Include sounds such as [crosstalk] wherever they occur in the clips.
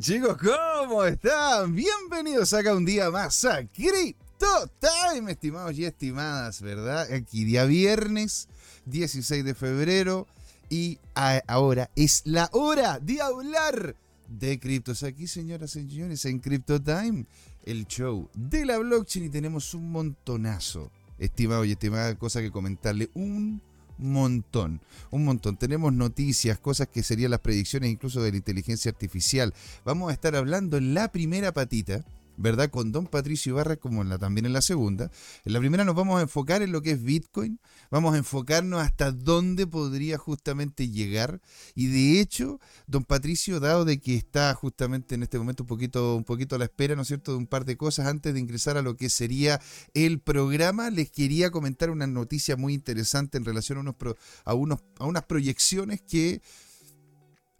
chicos, ¿cómo están? Bienvenidos acá un día más a Crypto Time, estimados y estimadas, ¿verdad? Aquí día viernes 16 de febrero y ahora es la hora de hablar de criptos. Aquí, señoras y señores, en Crypto Time, el show de la blockchain y tenemos un montonazo, estimados y estimadas, cosa que comentarle. Un montón, un montón. Tenemos noticias, cosas que serían las predicciones incluso de la inteligencia artificial. Vamos a estar hablando en la primera patita ¿verdad? Con don Patricio Ibarra, como en la, también en la segunda. En la primera nos vamos a enfocar en lo que es Bitcoin, vamos a enfocarnos hasta dónde podría justamente llegar. Y de hecho, don Patricio, dado de que está justamente en este momento un poquito, un poquito a la espera, ¿no es cierto?, de un par de cosas antes de ingresar a lo que sería el programa, les quería comentar una noticia muy interesante en relación a, unos a, unos, a unas proyecciones que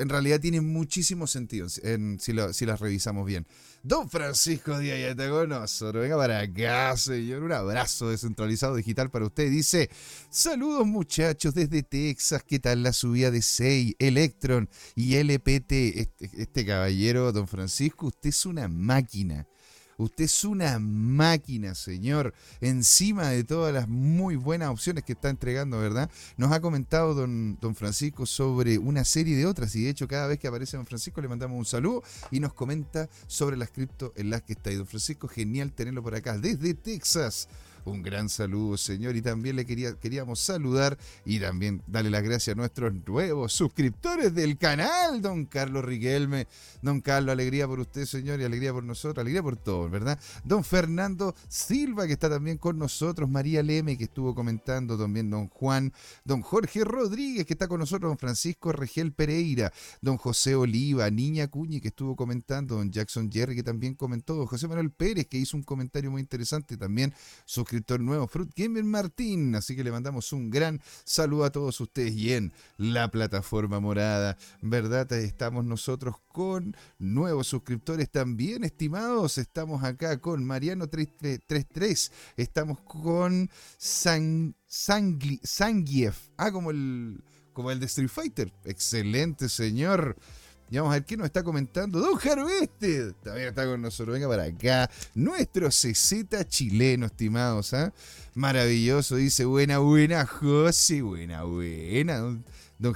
en realidad tienen muchísimo sentido en, si, si las revisamos bien. Don Francisco Díaz está con nosotros. Venga para acá, señor. Un abrazo descentralizado digital para usted. Dice: Saludos, muchachos, desde Texas. ¿Qué tal la subida de SEI, Electron y LPT? Este, este caballero, don Francisco, usted es una máquina. Usted es una máquina, señor. Encima de todas las muy buenas opciones que está entregando, ¿verdad? Nos ha comentado don, Francisco sobre una serie de otras y de hecho cada vez que aparece don Francisco le mandamos un saludo y nos comenta sobre las cripto en las que está. Y don Francisco, genial tenerlo por acá desde Texas. Un gran saludo, señor. Y también le quería, queríamos saludar y también darle las gracias a nuestros nuevos suscriptores del canal, don Carlos Riquelme. Don Carlos, alegría por usted, señor, y alegría por nosotros, alegría por todos, ¿verdad? Don Fernando Silva, que está también con nosotros, María Leme, que estuvo comentando también, don Juan, don Jorge Rodríguez, que está con nosotros, don Francisco Regel Pereira, don José Oliva, Niña Cuñi, que estuvo comentando, don Jackson Jerry, que también comentó, don José Manuel Pérez, que hizo un comentario muy interesante también, su nuevo, Fruit Gamer Martín. Así que le mandamos un gran saludo a todos ustedes y en la plataforma morada, ¿verdad? Estamos nosotros con nuevos suscriptores también, estimados. Estamos acá con Mariano33, estamos con San, Sangief, ah, como el, como el de Street Fighter. Excelente, señor. Y vamos a ver qué nos está comentando. Don Jarveste también está con nosotros. Venga para acá. Nuestro CZ chileno, estimados. ¿ah? Maravilloso. Dice, buena, buena, José. Buena, buena. Don, don.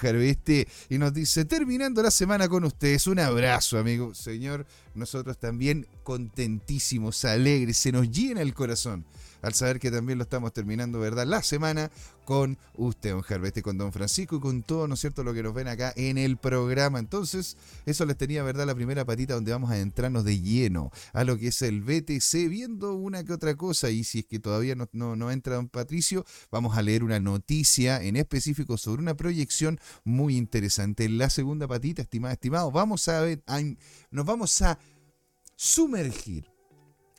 Y nos dice, terminando la semana con ustedes. Un abrazo, amigo. Señor, nosotros también contentísimos, alegres. Se nos llena el corazón al saber que también lo estamos terminando, ¿verdad? La semana con usted, don Jarveste, con don Francisco y con todo, ¿no es cierto?, lo que nos ven acá en el programa. Entonces, eso les tenía, ¿verdad?, la primera patita donde vamos a entrarnos de lleno a lo que es el BTC, viendo una que otra cosa. Y si es que todavía no, entra don Patricio, vamos a leer una noticia en específico sobre una proyección muy interesante. La segunda patita, estimado, estimado, vamos a ver, nos vamos a sumergir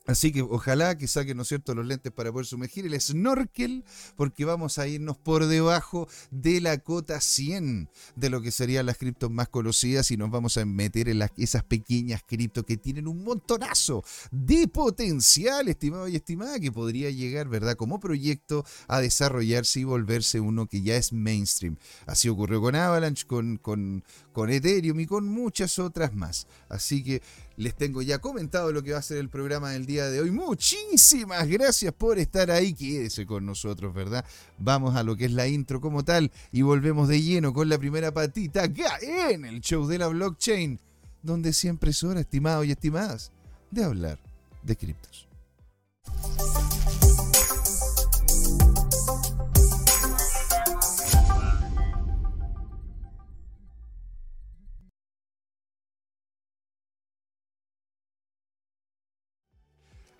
Así que ojalá que saquen, ¿no es cierto?, los lentes para poder sumergir el snorkel, porque vamos a irnos por debajo de la cota 100 de lo que serían las criptos más conocidas y nos vamos a meter en esas pequeñas criptos que tienen un montonazo de potencial, estimado y estimada, que podría llegar, ¿verdad?, como proyecto a desarrollarse y volverse uno que ya es mainstream. Así ocurrió con Avalanche, con, con, con Ethereum y con muchas otras más. Así que les tengo ya comentado lo que va a ser el programa del día de hoy. Muchísimas gracias por estar ahí. Quédese con nosotros, ¿verdad? Vamos a lo que es la intro como tal y volvemos de lleno con la primera patita acá en el show de la blockchain, donde siempre es hora, estimados y estimadas, de hablar de criptos.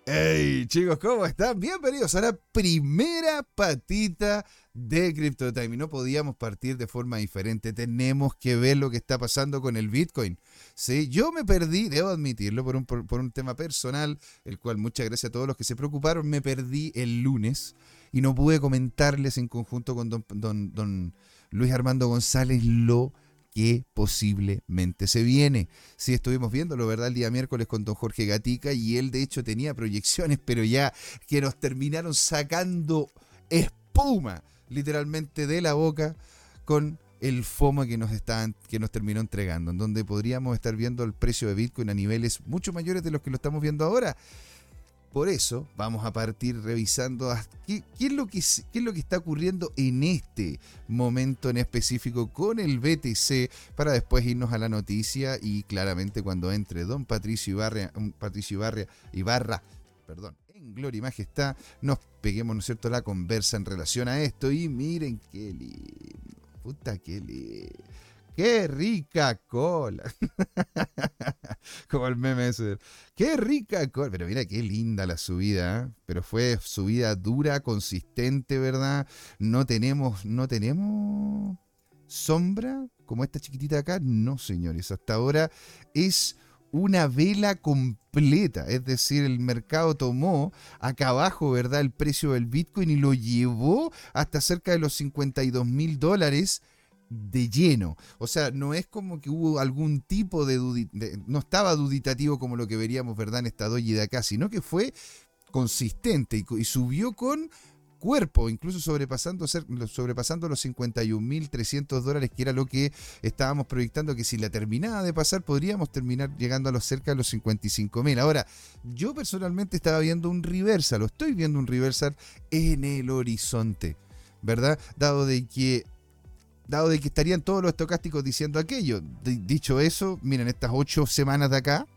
Hey chicos, ¿cómo están? Bienvenidos a la primera patita de CryptoTime. Y no podíamos partir de forma diferente. Tenemos que ver lo que está pasando con el Bitcoin. ¿sí? Yo me perdí, debo admitirlo, por un, por, un tema personal, el cual muchas gracias a todos los que se preocuparon. Me perdí el lunes y no pude comentarles en conjunto con don, don, don Luis Armando González lo que posiblemente se viene. Sí, estuvimos viéndolo, ¿verdad? El día miércoles con don Jorge Gatica y él de hecho tenía proyecciones, pero ya que nos terminaron sacando espuma literalmente de la boca con el FOMO que nos, están, que nos terminó entregando, en donde podríamos estar viendo el precio de Bitcoin a niveles mucho mayores de los que lo estamos viendo ahora. Por eso vamos a partir revisando qué, es lo que, qué es lo que está ocurriendo en este momento en específico con el BTC para después irnos a la noticia y claramente cuando entre don Patricio Ibarra, Patricio Ibarra, Ibarra perdón, en Gloria y Majestad nos peguemos, ¿no cierto?, la conversa en relación a esto y miren qué puta qué. ¡Qué rica cola! [laughs] [laughs] Como el meme ese. ¡Qué rica! Pero mira qué linda la subida, ¿eh? Pero fue subida dura, consistente, ¿verdad? No tenemos, no tenemos sombra como esta chiquitita acá. No, señores. Hasta ahora es una vela completa. Es decir, el mercado tomó acá abajo, ¿verdad? El precio del Bitcoin y lo llevó hasta cerca de los 52 mil dólares de lleno. O sea, no es como que hubo algún tipo de, no estaba duditativo como lo que veríamos, ¿verdad? En esta doji de acá, sino que fue consistente y, subió con cuerpo, incluso sobrepasando, sobrepasando los 51.300 dólares, que era lo que estábamos proyectando, que si la terminaba de pasar, podríamos terminar llegando a los cerca de los 55.000. Ahora, yo personalmente estaba viendo un reversal, lo estoy viendo un reversal en el horizonte, ¿verdad? Dado de que dado de que estarían todos los estocásticos diciendo aquello. dicho eso, miren, estas ocho semanas de acá,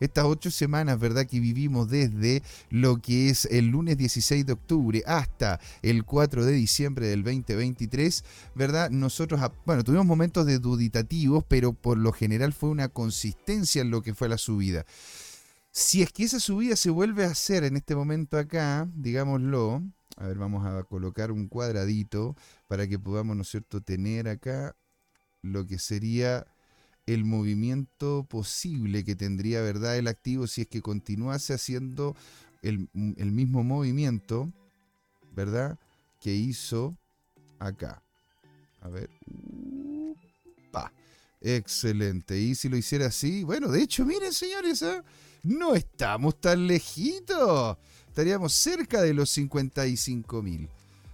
estas ocho semanas, ¿verdad? Que vivimos desde lo que es el lunes 16 de octubre hasta el 4 de diciembre del 2023, ¿verdad? Nosotros, bueno, tuvimos momentos de duditativos, pero por lo general fue una consistencia en lo que fue la subida. Si es que esa subida se vuelve a hacer en este momento acá, digámoslo, a ver, vamos a colocar un cuadradito para que podamos, ¿no es cierto?, tener acá lo que sería el movimiento posible que tendría, ¿verdad?, el activo si es que continuase haciendo el, mismo movimiento, ¿verdad?, que hizo acá. A ver. Pa. Excelente. Y si lo hiciera así, bueno, de hecho, miren, señores, ¿eh? no estamos tan lejitos estaríamos cerca de los 55 mil,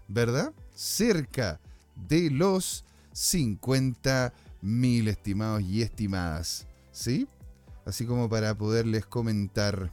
¿verdad? Cerca de los 50 mil, estimados y estimadas, ¿sí? Así como para poderles comentar.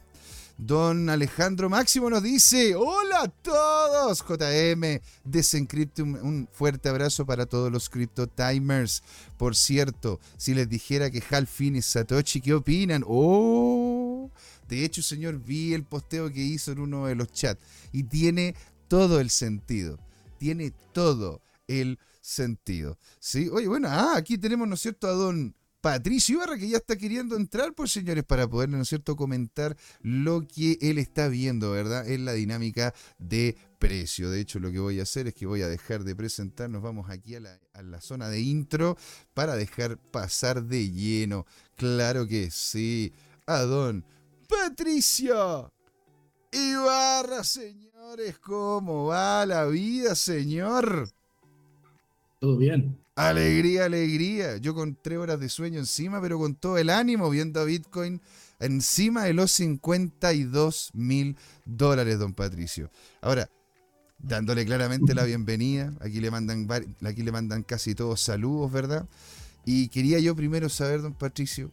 Don Alejandro Máximo nos dice, hola a todos, JM, Desencryptum, un fuerte abrazo para todos los Crypto Timers. Por cierto, si les dijera que Halfin y Satoshi, ¿qué opinan? ¡Oh! De hecho, señor, vi el posteo que hizo en uno de los chats y tiene todo el sentido. Tiene todo el sentido. ¿Sí? Oye, bueno, ah, aquí tenemos, ¿no es cierto?, a don Patricio Ibarra, que ya está queriendo entrar, pues señores, para poder, ¿no es cierto?, comentar lo que él está viendo, ¿verdad?, en la dinámica de precio. De hecho, lo que voy a hacer es que voy a dejar de presentar, nos vamos aquí a la, a la zona de intro para dejar pasar de lleno. Claro que sí, a don Patricia Ibarra, señores, ¿cómo va la vida, señor? Todo bien. Alegría, alegría. Yo con tres horas de sueño encima, pero con todo el ánimo viendo a Bitcoin encima de los 52 mil dólares, don Patricio. Ahora, dándole claramente la bienvenida, aquí le mandan, aquí le mandan casi todos saludos, ¿verdad? Y quería yo primero saber, don Patricio,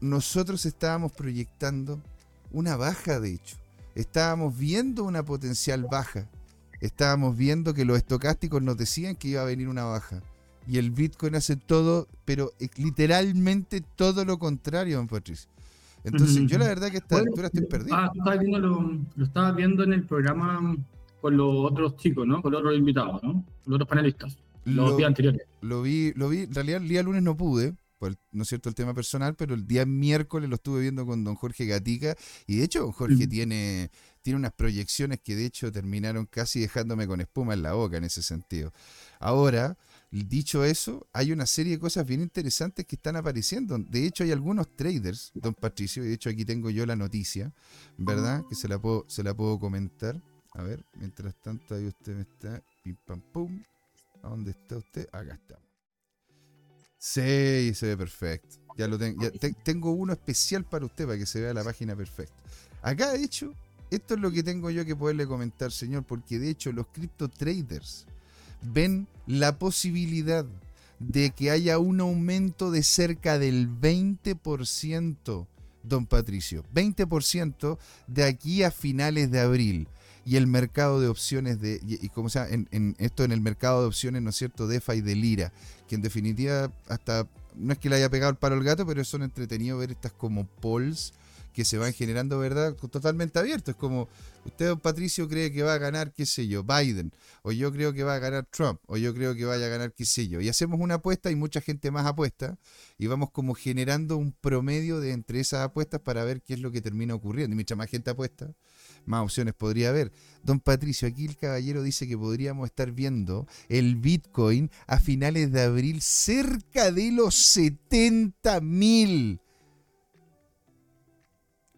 nosotros estábamos proyectando una baja, de hecho. Estábamos viendo una potencial baja. Estábamos viendo que los estocásticos nos decían que iba a venir una baja. Y el Bitcoin hace todo, pero literalmente todo lo contrario, don Patricio. Entonces, yo la verdad que a esta altura estoy perdido. Ah, viendo lo, estabas viendo en el programa con los otros chicos, ¿no? Con los otros invitados, ¿no? Con los otros panelistas. Los días anteriores. Lo vi, lo vi. En realidad, el día lunes no pude, no es cierto el tema personal, pero el día miércoles lo estuve viendo con don Jorge Gatica y de hecho don Jorge tiene, tiene unas proyecciones que de hecho terminaron casi dejándome con espuma en la boca en ese sentido. Ahora, dicho eso, hay una serie de cosas bien interesantes que están apareciendo. De hecho, hay algunos traders, don Patricio, y de hecho aquí tengo yo la noticia, ¿verdad? Que se la puedo, se la puedo comentar. A ver, mientras tanto ahí usted me está, pim pam pum. ¿A dónde está usted? Acá estamos. Sí, se ve perfecto. Ya lo tengo. tengo uno especial para usted para que se vea la página perfecta. Acá, de hecho, esto es lo que tengo yo que poderle comentar, señor, porque de hecho los cripto traders ven la posibilidad de que haya un aumento de cerca del 20%, don Patricio, 20% de aquí a finales de abril. Y el mercado de opciones de, y, como sea, en, en, esto en el mercado de opciones, ¿no es cierto?, DeFi y de Lira, que en definitiva hasta, no es que le haya pegado el palo al gato, pero son entretenido ver estas como polls que se van generando, ¿verdad? Totalmente abierto. Es como, usted, don Patricio, cree que va a ganar, qué sé yo, Biden, o yo creo que va a ganar Trump, o yo creo que vaya a ganar, qué sé yo. Y hacemos una apuesta y mucha gente más apuesta, y vamos como generando un promedio de entre esas apuestas para ver qué es lo que termina ocurriendo. Y mientras más gente apuesta, más opciones podría haber. Don Patricio, aquí el caballero dice que podríamos estar viendo el Bitcoin a finales de abril cerca de los 70 mil.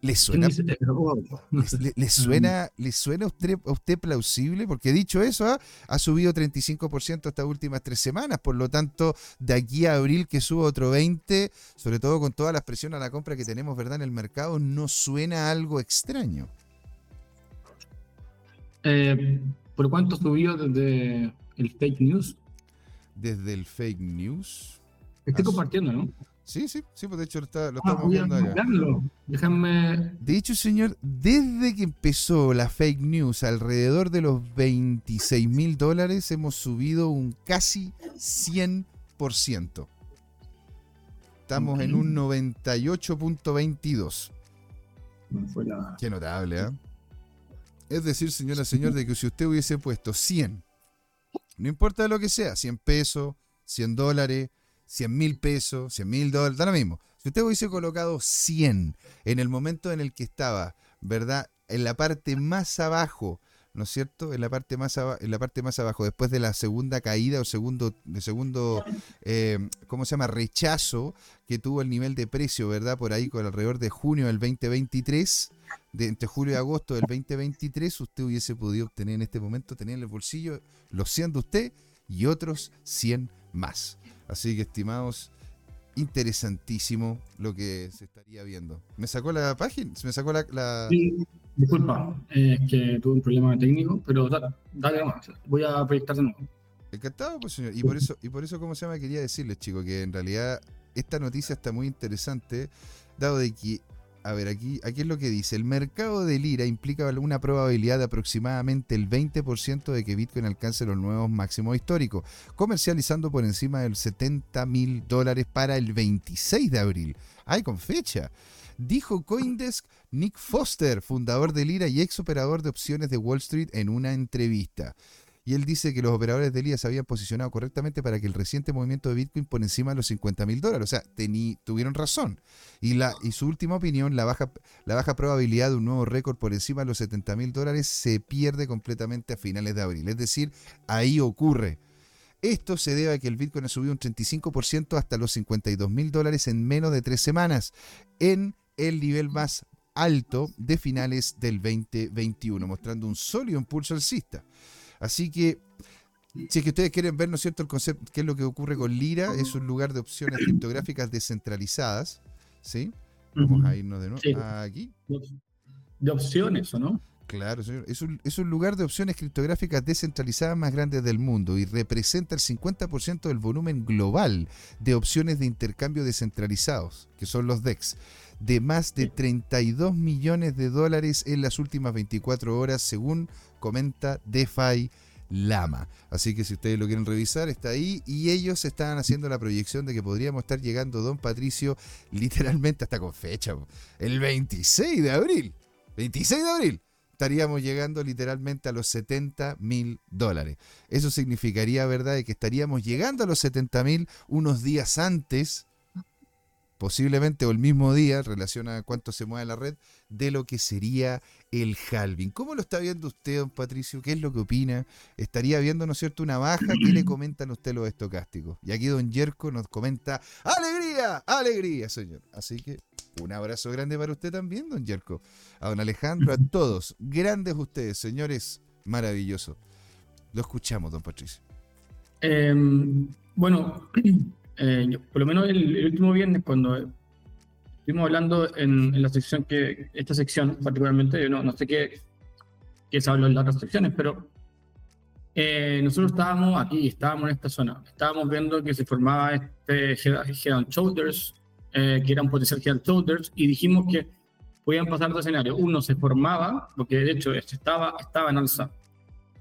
¿Le suena, le, [laughs] suena, ¿Le suena a usted, a usted plausible? Porque dicho eso, ¿ah? ha subido 35% estas últimas tres semanas. Por lo tanto, de aquí a abril que suba otro 20%, sobre todo con todas las presiones a la compra que tenemos ¿verdad? en el mercado, no suena algo extraño. Eh, ¿Por cuánto subió desde el fake news? Desde el fake news. Estoy compartiendo, ¿no? Sí, sí, sí, pues de hecho lo, está, lo ah, estamos viendo acá. Déjame. De hecho, señor, desde que empezó la fake news alrededor de los 26 mil dólares, hemos subido un casi 100%. Estamos en un 98.22. La... Qué notable, ¿eh? Es decir, señora, señor, de que si usted hubiese puesto 100, no importa lo que sea, 100 pesos, 100 dólares, 100 mil pesos, 100 mil dólares, da lo mismo. Si usted hubiese colocado 100 en el momento en el que estaba, ¿verdad? En la parte más abajo, ¿no es cierto? En la parte más, en la parte más abajo, después de la segunda caída o segundo, de segundo eh, ¿cómo se llama? Rechazo que tuvo el nivel de precio, ¿verdad? Por ahí con alrededor de junio del 2023, de entre julio y agosto del 2023, usted hubiese podido obtener en este momento, tener en el bolsillo los 100 de usted y otros 100 más. Así que, estimados, interesantísimo lo que se estaría viendo. ¿Me sacó la página? ¿Se me sacó la...? Sí, disculpa, es que tuve un problema técnico, pero dale, dale más. Voy a proyectar de nuevo. Encantado, pues, señor. Y por eso, y por eso ¿cómo se llama? Quería decirles, chicos, que en realidad esta noticia está muy interesante, dado de que a ver, aquí, aquí es lo que dice. El mercado de lira implica una probabilidad de aproximadamente el 20% de que Bitcoin alcance los nuevos máximos históricos, comercializando por encima del 70 mil dólares para el 26 de abril. ¡Ay, con fecha! Dijo Coindesk Nick Foster, fundador de Lira y ex operador de opciones de Wall Street, en una entrevista y él dice que los operadores de LIA se habían posicionado correctamente para que el reciente movimiento de Bitcoin por encima de los 50 mil dólares. O sea, tuvieron razón. Y, la, y su última opinión, la baja, la baja probabilidad de un nuevo récord por encima de los 70 mil dólares se pierde completamente a finales de abril. Es decir, ahí ocurre. Esto se debe a que el Bitcoin ha subido un 35% hasta los 52 mil dólares en menos de tres semanas, en el nivel más alto de finales del 2021, mostrando un sólido impulso alcista. Así que, si es que ustedes quieren ver, ¿no es cierto?, el concepto, qué es lo que ocurre con Lira, es un lugar de opciones criptográficas descentralizadas, ¿sí? Vamos a irnos de nuevo aquí. De opciones, ¿o no? Claro, señor. Es un, es un, lugar de opciones criptográficas descentralizadas más grande del mundo y representa el 50% del volumen global de opciones de intercambio descentralizados, que son los DEX, de más de 32 millones de dólares en las últimas 24 horas, según comenta DeFi Lama. Así que si ustedes lo quieren revisar, está ahí. Y ellos estaban haciendo la proyección de que podríamos estar llegando, don Patricio, literalmente hasta con fecha, el 26 de abril. 26 de abril. Estaríamos llegando literalmente a los 70 mil dólares. Eso significaría, ¿verdad?, que estaríamos llegando a los 70 mil unos días antes posiblemente o el mismo día, en relación a cuánto se mueve la red, de lo que sería el halving. ¿Cómo lo está viendo usted, don Patricio? ¿Qué es lo que opina? ¿Estaría viendo, ¿no es cierto?, una baja. ¿Qué le [clears throat] comentan a usted los estocásticos? Y aquí don Yerko nos comenta, ¡alegría! ¡alegría, señor! Así que un abrazo grande para usted también, don Yerko. A don Alejandro, a [clears throat] todos. Grandes ustedes, señores. Maravilloso. Lo escuchamos, don Patricio. Em, bueno, [clears throat] eh, por lo menos el, último viernes, cuando estuvimos hablando en, la sección que, esta sección particularmente, yo no, no sé qué, qué se habló en las otras secciones, pero eh, nosotros estábamos aquí, estábamos en esta zona, estábamos viendo que se formaba este Head and Shoulders, eh, que era un potencial Head and Shoulders, y dijimos que podían pasar dos escenarios. Uno se formaba, porque de hecho estaba, estaba en alza,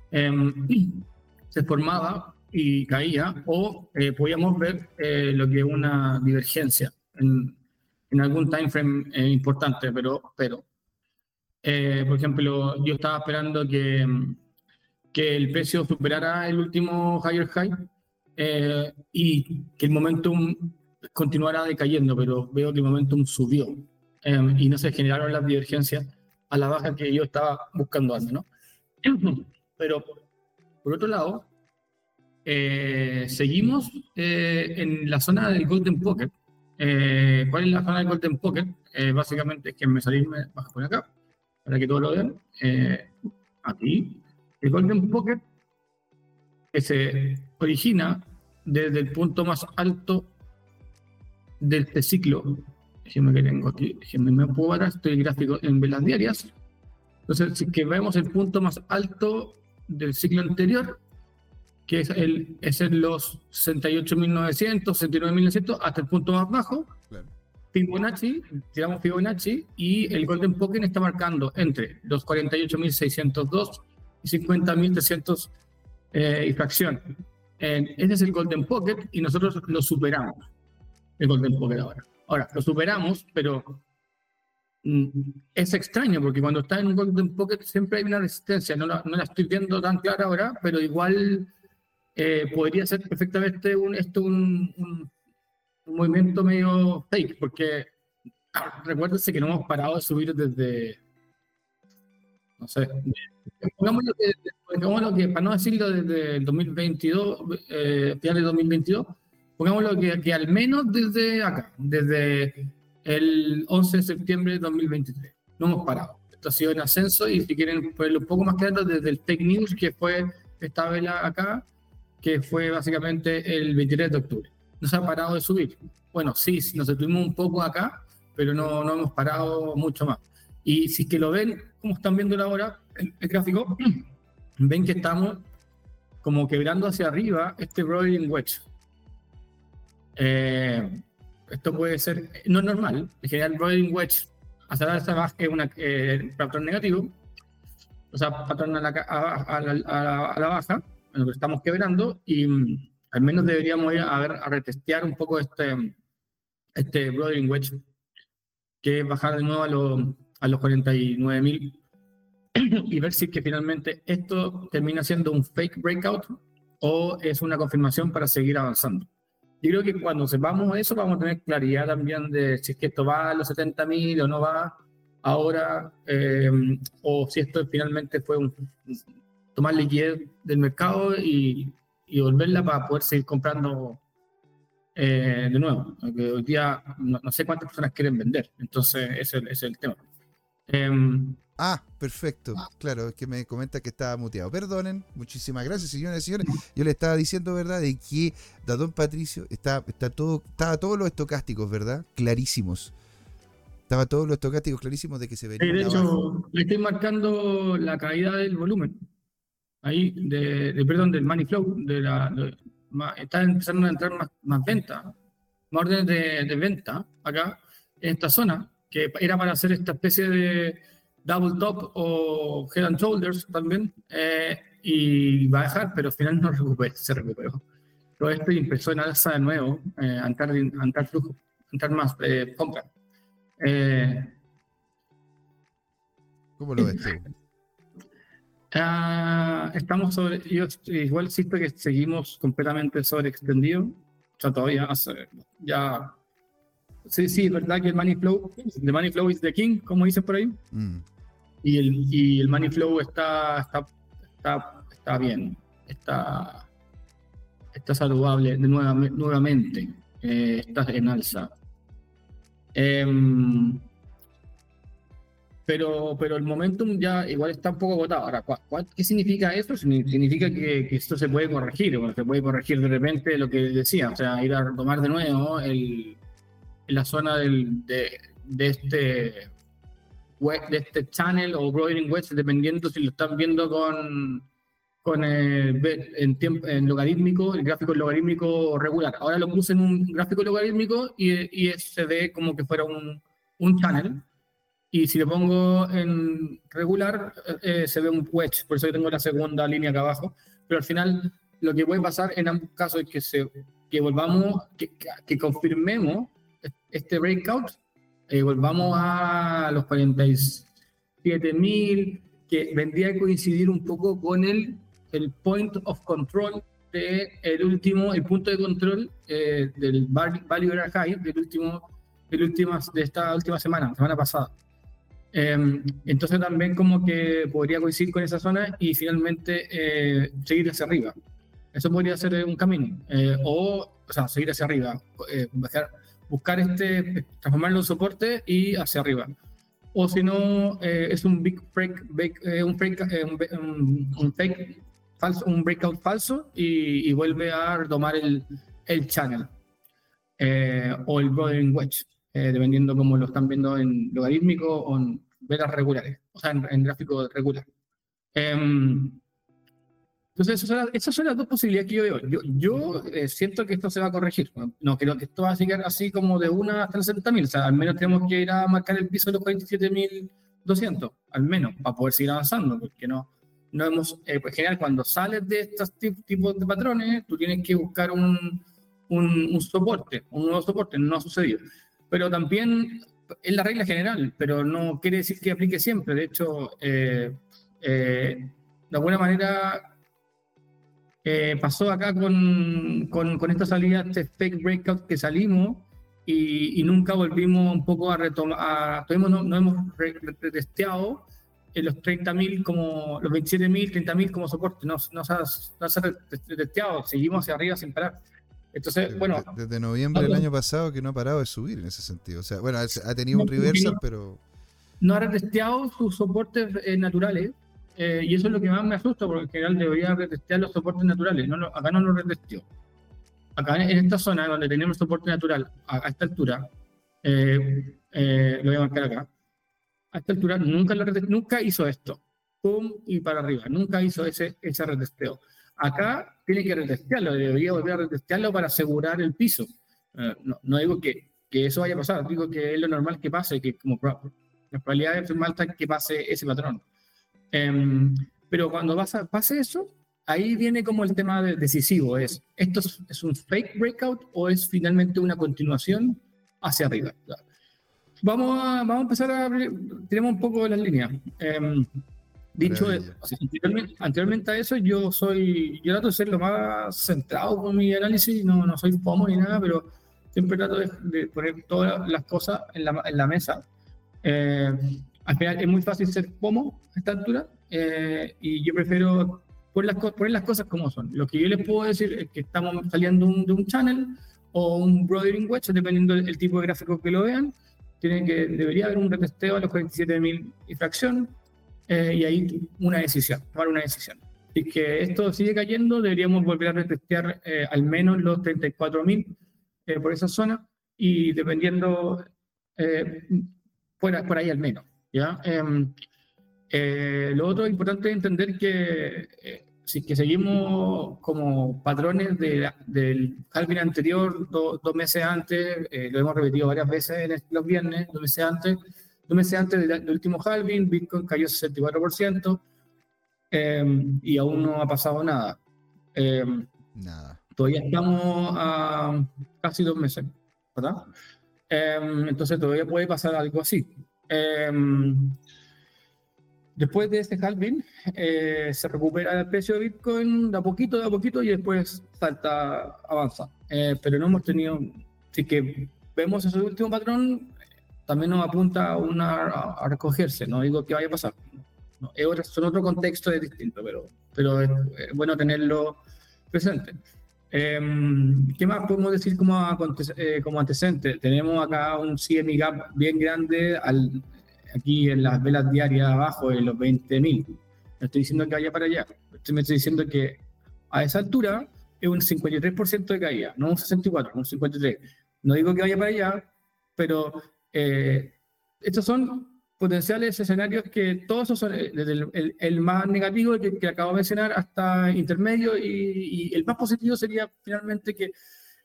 em, [clears throat] se formaba y caía, o eh, podíamos ver lo que es una divergencia en, en algún time frame importante, pero, pero por ejemplo, yo estaba esperando que que el precio superara el último higher high eh, y que el momentum continuara decayendo, pero veo que el momentum subió em, y no se generaron las divergencias a la baja que yo estaba buscando antes, ¿no? [clears throat] Pero por otro lado, eh, seguimos eh, en la zona del Golden Pocket. ¿Cuál es la zona del Golden Pocket? básicamente es que me salirme, bajo por acá, para que todos lo vean. aquí, el Golden Pocket que se origina desde el punto más alto de este ciclo. Déjenme que tengo aquí, déjenme me puedo parar, estoy gráfico en velas diarias. Entonces, si que vemos el punto más alto del ciclo anterior, que es, el, es en los 68.900, 69.900, hasta el punto más bajo, Fibonacci, tiramos Fibonacci, y el Golden Pocket está marcando entre los 48.602 y 50.300 eh, y fracción. ese es el Golden Pocket y nosotros lo superamos, el Golden Pocket ahora. Ahora, lo superamos, pero mm, es extraño porque cuando está en un Golden Pocket siempre hay una resistencia. No la, no la estoy viendo tan clara ahora, pero igual eh, podría ser perfectamente un, esto un, un, movimiento medio fake, porque ah, recuérdense que no hemos parado de subir desde, no sé, Pongámoslo que, para no decirlo desde el 2022, eh, finales de 2022, pongámoslo que, que al menos desde acá, desde el 11 de septiembre de 2023. No hemos parado. Esto ha sido en ascenso y si quieren ponerlo un poco más claro, desde el Tech News, que fue esta vela acá, que fue básicamente el 23 de octubre. No se ha parado de subir. Bueno, sí, nos detuvimos un poco acá, pero no, no hemos parado mucho más. Y si es que lo ven, como están viendo ahora, el, gráfico, [clears throat] ven que estamos como quebrando hacia arriba este rolling wedge. Eh, esto puede ser, no es normal, en general rolling wedge hacia la baja es un eh, patrón negativo, o sea, patrón a la, a, la, baja, en lo que estamos quebrando, y mm, al menos deberíamos ir a, ver, a retestear un poco este, este rolling wedge, que es bajar de nuevo a, lo, a los 49.000 y ver si es que finalmente esto termina siendo un fake breakout o es una confirmación para seguir avanzando. Yo creo que cuando sepamos eso vamos a tener claridad también de si es que esto va a los 70.000 o no va ahora, eh, o si esto finalmente fue un, tomar liquidez del mercado y, y volverla para poder seguir comprando eh, de nuevo. Hoy día no, sé cuántas personas quieren vender, entonces ese, ese es el tema. Em, ah, perfecto. Claro, es que me comenta que estaba muteado. Perdonen, muchísimas gracias, señoras y señores. Yo le estaba diciendo, ¿verdad?, de que Don Patricio está, está todo, estaba todos los estocásticos, ¿verdad? Clarísimos. Estaba todos los estocásticos clarísimos de que se venía. de hecho, le estoy marcando la caída del volumen. Ahí, de, perdón, del money flow. De la, está empezando a entrar más, más venta, más órdenes de, de venta acá, en esta zona que era para hacer esta especie de double top o head and shoulders también, eh, y va a dejar, pero al final no recuperó, se recuperó. Todo esto empezó en alza de nuevo, eh, a, entrar, flujo, a entrar más eh. Eh, ¿Cómo lo ves tú? Ah, estamos sobre, yo igual siento que seguimos completamente sobreextendidos, o sea, todavía hace, ya Sí, sí, es verdad que el money flow, the money flow is the king, como dicen por ahí. Mm. Y, el, y el money flow está, está, está, está bien, está, está saludable de nueva, nuevamente, eh, está en alza. Em, pero, pero el momentum ya igual está un poco agotado. Ahora, ¿qué significa esto? Significa que, que, esto se puede corregir, se puede corregir de repente lo que decía, o sea, ir a tomar de nuevo el, la zona del, de, de, este de este channel o growing wedge, dependiendo si lo están viendo con con el, en, tiempo, en logarítmico, el gráfico logarítmico regular. Ahora lo puse en un gráfico logarítmico y, y se ve como que fuera un, un channel. Y si lo pongo en regular, eh, se ve un wedge, por eso yo tengo la segunda línea acá abajo. Pero al final, lo que puede pasar en ambos casos es que, se, que volvamos, que, que confirmemos este breakout, eh, volvamos a los 47.000, que vendría a coincidir un poco con el el point of control de el último, el punto de control eh, del value era high del último, del último, de esta última semana, semana pasada. Em, entonces también como que podría coincidir con esa zona y finalmente eh, seguir hacia arriba. Eso podría ser un camino. Eh, o, o sea, seguir hacia arriba. buscar, buscar este, transformarlo en soporte y hacia arriba. O si no, es un big break, un, break, un, un, fake un breakout falso y, vuelve a retomar el, el channel eh, o el broadening wedge, eh, dependiendo cómo lo están viendo en logarítmico o en velas regulares, o sea, en, gráfico regular. Em, entonces, esas son, las, dos posibilidades que yo veo. Yo, yo eh, siento que esto se va a corregir. No creo que esto va a seguir así como de una hasta los 70.000. O sea, al menos tenemos que ir a marcar el piso de los 47.200, al menos, para poder seguir avanzando, porque no, no hemos, eh, pues, en general, cuando sales de estos tipos de patrones, tú tienes que buscar un, un, soporte, un nuevo soporte, no ha sucedido. Pero también es la regla general, pero no quiere decir que aplique siempre. De hecho, eh, eh, de alguna manera pasó acá con, con, con, esta salida, este fake breakout que salimos y, y nunca volvimos un poco a retomar, todavía no, no hemos retesteado en los 30.000 como los 27.000, 30.000 como soporte, no, no, se ha, no se ha testeado, seguimos hacia arriba sin parar. Entonces, bueno. Desde noviembre del año pasado que no ha parado de subir en ese sentido. O sea, bueno, ha tenido un reversal, pero. No ha retesteado sus soportes eh, naturales. Eh, y eso es lo que más me asusta, porque en general debería retestear los soportes naturales. No acá no lo retesteó. Acá en esta zona donde tenemos soporte natural, a, esta altura, eh, lo voy a marcar acá a esta altura nunca, nunca hizo esto. Pum y para arriba. Nunca hizo ese, ese retesteo. Acá tiene que retestearlo, debería volver a retestearlo para asegurar el piso. Eh, no, no, digo que, que, eso vaya a pasar, digo que es lo normal que pase, que como las probabilidades son altas que pase ese patrón. Em, pero cuando pasa, pase eso, ahí viene como el tema decisivo, es, ¿esto es, un fake breakout o es finalmente una continuación hacia arriba? Vamos a, vamos a empezar a tenemos un poco de las líneas. Em, dicho anteriormente, a eso, yo soy, yo trato de ser lo más centrado con mi análisis, no, no soy FOMO ni nada, pero siempre trato de, poner todas las cosas en la, en la mesa. Eh, al final es muy fácil ser FOMO a esta altura eh, y yo prefiero poner las, poner las cosas como son. Lo que yo les puedo decir es que estamos saliendo de un channel o un broadening wedge, dependiendo del tipo de gráfico que lo vean, tiene que, debería haber un retesteo a los 47.000 y fracción, eh, y ahí una decisión, tomar una decisión. Si que esto sigue cayendo, deberíamos volver a retestear eh, al menos los 34.000 eh, por esa zona, y dependiendo, fuera, por ahí al menos. ¿ya? Em, lo otro importante es entender que si que seguimos como patrones de, del halving anterior, dos meses antes, eh, lo hemos repetido varias veces en los viernes, dos meses antes, dos meses antes del, último halving, Bitcoin cayó 64% eh, y aún no ha pasado nada. Eh, nada. Todavía estamos a casi dos meses, ¿verdad? entonces todavía puede pasar algo así. Después de este halving, eh, se recupera el precio de Bitcoin de a poquito, de a poquito, y después salta, avanza. Eh, pero no hemos tenido, así que vemos ese último patrón, también nos apunta a, una, a, recogerse, no digo que vaya a pasar. No, es otro, son otro contexto de distinto, pero, pero es, bueno tenerlo presente. Em, ¿Qué más podemos decir como, eh, como antecedente? Tenemos acá un CME gap bien grande al, aquí en las velas diarias abajo en los 20.000. No estoy diciendo que vaya para allá. Estoy, me estoy diciendo que a esa altura es un 53% de caída, no un 64, un 53. No digo que vaya para allá, pero eh, estos son potenciales escenarios que todos esos son, eh, desde el, más negativo que, acabo de mencionar hasta intermedio y, el más positivo sería finalmente que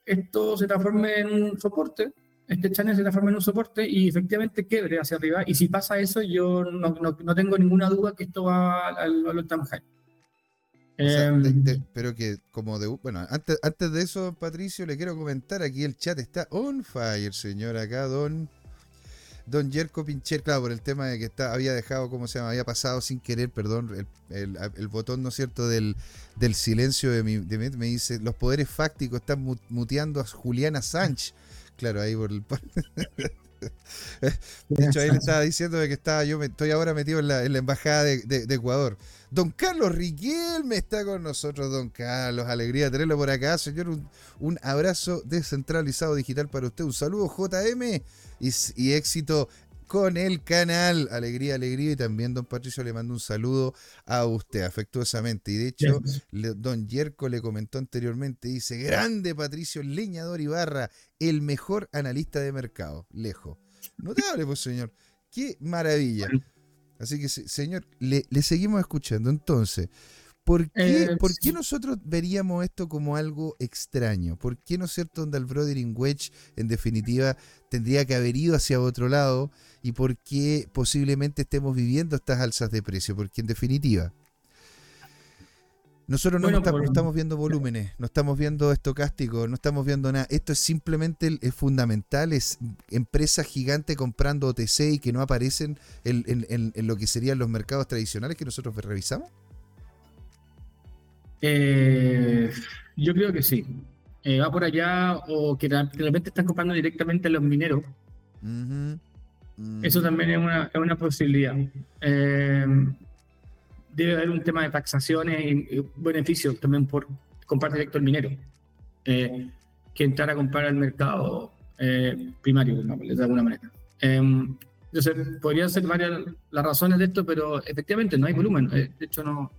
esto se transforme en un soporte, este channel se transforme en un soporte y efectivamente quebre hacia arriba y si pasa eso yo no, no, tengo ninguna duda que esto va al, al time high. Em, pero que como de... Bueno, antes, antes de eso, Patricio, le quiero comentar, aquí el chat está on fire, señor, acá, don... Don Jerko Pincher, claro, por el tema de que está, había dejado, como se llama, había pasado sin querer, perdón, el, el, botón, ¿no es cierto?, del, del silencio de mi, de me dice, los poderes fácticos están muteando a Juliana Sánchez. Claro, ahí por el... [laughs] [laughs] de hecho, ahí le estaba diciendo que estaba, yo estoy ahora metido en la, embajada de, Ecuador. Don Carlos Riquelme está con nosotros, don Carlos. Alegría tenerlo por acá, señor. Un, un abrazo descentralizado digital para usted. Un saludo, JM y, éxito con el canal. Alegría, alegría. Y también, don Patricio, le mando un saludo a usted afectuosamente. Y de hecho, don Yerko le comentó anteriormente, dice, grande Patricio Leñador Ibarra, el mejor analista de mercado. Lejos. Notable, pues, señor. Qué maravilla. Así que, señor, le, le seguimos escuchando. Entonces, ¿Por qué, eh, ¿Por qué, nosotros veríamos esto como algo extraño? ¿Por qué, no es cierto, donde el Brodering Wedge, en definitiva, tendría que haber ido hacia otro lado? ¿Y por qué posiblemente estemos viviendo estas alzas de precio? Porque, en definitiva, nosotros no, estamos, viendo volúmenes, no estamos viendo estocásticos, no estamos viendo nada. Esto es simplemente es fundamental, es empresas gigantes comprando OTC y que no aparecen en lo que serían los mercados tradicionales que nosotros revisamos. Eh, yo creo que sí. Eh, va por allá o que realmente están comprando directamente a los mineros. Eso también es una, es una posibilidad. Eh, debe haber un tema de taxaciones y, beneficios también por comprar directo al minero. que entrar a comprar al mercado primario, de alguna manera. entonces, podrían ser varias las razones de esto, pero efectivamente no hay volumen. de hecho, no,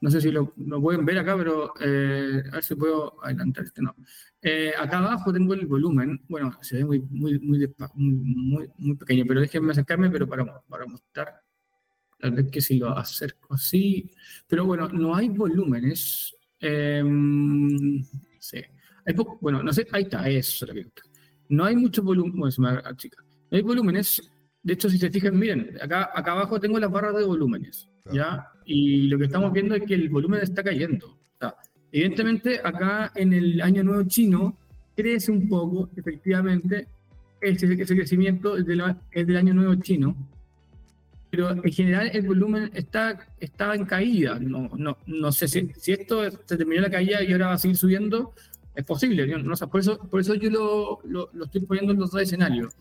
no sé si lo, pueden ver acá, pero eh, a ver si puedo adelantar este. No. Eh, acá abajo tengo el volumen. Bueno, se ve muy, muy, muy, muy, muy pequeño, pero déjenme acercarme, pero para, para mostrar. Tal vez que si lo acerco así. Pero bueno, no hay volúmenes. Eh, sí. Hay bueno, no sé, ahí está, eso es No hay mucho volumen. Bueno, se me chica. No hay volúmenes. De hecho, si se fijan, miren, acá, acá abajo tengo las barras de volúmenes. ¿Ya? Y lo que estamos viendo es que el volumen está cayendo. evidentemente, acá en el año nuevo chino crece un poco, efectivamente, ese, ese crecimiento es, del año nuevo chino, pero en general el volumen está, está en caída. No, no, no sé si, si esto se terminó la caída y ahora va a seguir subiendo, es posible. No, por, eso, por eso yo lo, lo, lo estoy poniendo en los dos escenarios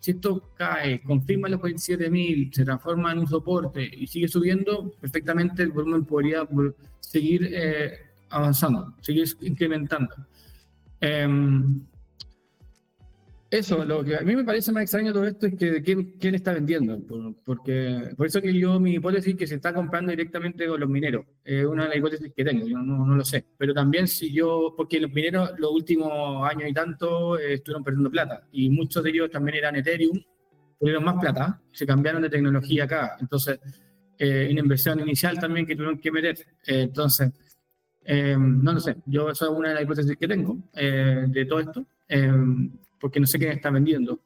si esto, cae, confirma los 47.000, se transforma en un soporte y sigue subiendo, perfectamente el volumen podría seguir eh, avanzando, seguir incrementando. Em, eso, lo que a mí me parece más extraño todo esto es que quién, quién está vendiendo, porque por eso que yo mi hipótesis es que se está comprando directamente con los mineros, es una de las hipótesis que tengo, yo no, lo sé, pero también si yo, porque los mineros los últimos años y tanto eh, estuvieron perdiendo plata, y muchos de ellos también eran Ethereum, tuvieron más plata, se cambiaron de tecnología acá, entonces eh, una inversión inicial también que tuvieron que meter, eh, entonces, no lo sé, yo esa es una de las hipótesis que tengo de todo esto porque no sé quién está vendiendo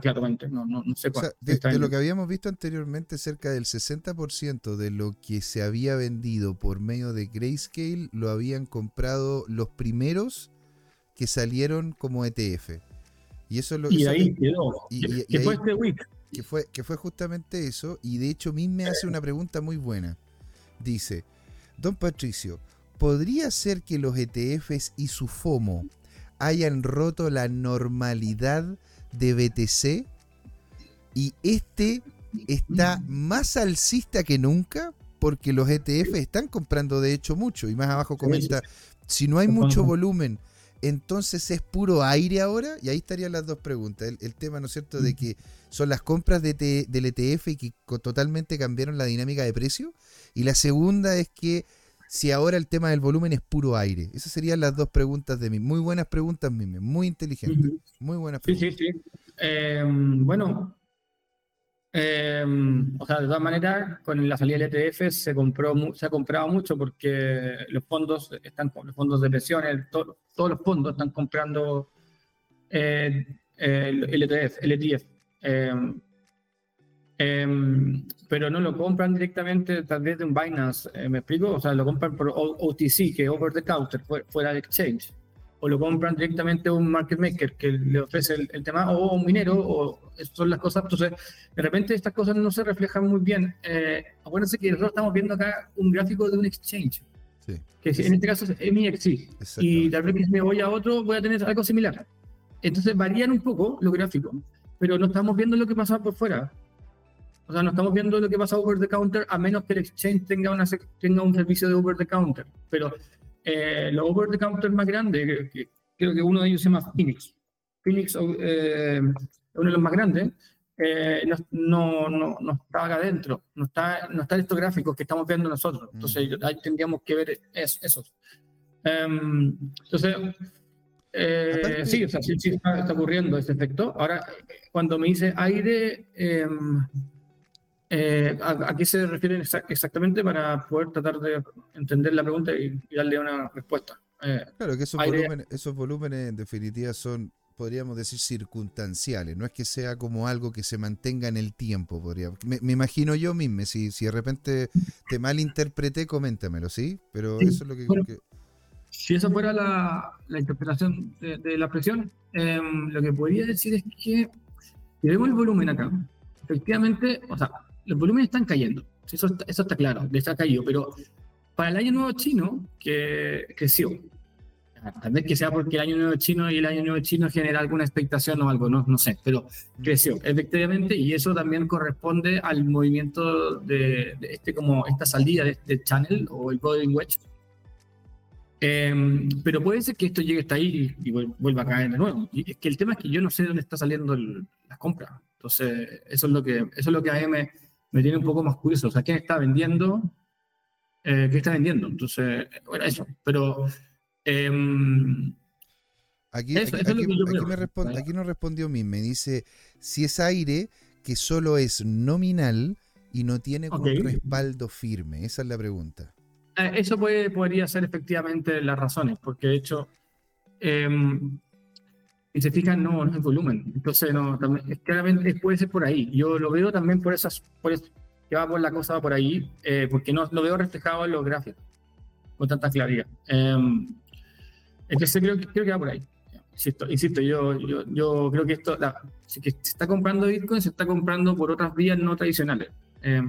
claramente, no, no, no sé cuál. de, lo que habíamos visto anteriormente, cerca del 60% de lo que se había vendido por medio de Grayscale lo habían comprado los primeros que salieron como ETF. Y eso lo Y ahí quedó. Y, que fue este week. Que fue, que fue justamente eso. Y de hecho, a mí me hace una pregunta muy buena. Dice: Don Patricio, ¿podría ser que los ETFs y su FOMO hayan roto la normalidad de BTC y este está más alcista que nunca porque los ETF están comprando de hecho mucho. Y más abajo comenta si no hay mucho volumen entonces es puro aire ahora. Y ahí estarían las dos preguntas. El, tema no es cierto de que son las compras de del ETF y que totalmente cambiaron la dinámica de precio. Y la segunda es que si ahora el tema del volumen es puro aire? Esas serían las dos preguntas de mí. Muy buenas preguntas, Mime. Muy inteligentes. Muy buenas preguntas. Sí, sí, sí. Em, bueno, Em, o sea, de todas maneras, con la salida del ETF se, compró, se ha comprado mucho porque los fondos están los fondos de pensiones, todos los fondos están comprando eh, el, ETF. El ETF. Em, pero no lo compran directamente tal vez de un Binance, eh, ¿me explico? O sea, lo compran por OTC, que es over the counter, fuera del exchange o lo compran directamente a un market maker que le ofrece el, tema, o un minero, o son las cosas. Entonces, de repente estas cosas no se reflejan muy bien. Eh, acuérdense que nosotros estamos viendo acá un gráfico de un exchange, sí. que en este caso es MXC, y tal vez que si me voy a otro voy a tener algo similar. Entonces varían un poco los gráficos, pero no estamos viendo lo que pasa por fuera. O sea, no estamos viendo lo que pasa over the counter a menos que el exchange tenga, una, tenga un servicio de over the counter. Pero eh, los over the counter más grandes, creo que uno de ellos se llama Phoenix. Phoenix eh, uno de los más grandes, eh, no, no, no, está acá adentro, no está, no está en estos gráficos que estamos viendo nosotros. Mm. Entonces, ahí tendríamos que ver eso. Em, entonces, eh, sí, o sea, sí, sí está, ocurriendo ese efecto. Ahora, cuando me dice aire, em, eh, ¿a, qué se refieren exactamente para poder tratar de entender la pregunta y, darle una respuesta? Eh, claro, que esos volúmenes, esos volúmenes en definitiva son, podríamos decir, circunstanciales, no es que sea como algo que se mantenga en el tiempo, podría. Me, imagino yo mismo, si, si de repente te malinterpreté, coméntamelo, ¿sí? Pero eso es lo que... Si esa fuera la, la interpretación de, la presión, em, lo que podría decir es que si vemos el volumen acá, efectivamente, o sea, los volúmenes están cayendo. Eso, eso está claro, está caído. Pero para el año nuevo chino, que creció, tal vez que sea porque el año nuevo chino y el año nuevo chino genera alguna expectación o algo, no, no sé, pero creció efectivamente y eso también corresponde al movimiento de, este como esta salida de este channel o el Golden Wedge. Em, pero puede ser que esto llegue hasta ahí y, vuelva a caer de nuevo. Y es que el tema es que yo no sé dónde está saliendo las compras. Entonces, eso es lo que, eso es lo que a mí me, me tiene un poco más curioso. O sea, ¿quién está vendiendo? Eh, ¿Qué está vendiendo? Entonces, bueno, eso. Pero. Em, aquí, aquí, me responde, aquí nos respondió mí, me dice si es aire que solo es nominal y no tiene un respaldo firme. Esa es la pregunta. Eh, eso puede, podría ser efectivamente las razones, porque de hecho, em, y se fijan, no, no es volumen. Entonces, no, también, claramente puede ser por ahí. Yo lo veo también por esas, por eso, que va por la cosa por ahí, eh, porque no lo veo reflejado en los gráficos con tanta claridad. Eh, entonces, creo, creo que va por ahí. Insisto, insisto yo, yo, yo creo que esto, la, que se está comprando Bitcoin, se está comprando por otras vías no tradicionales. Eh,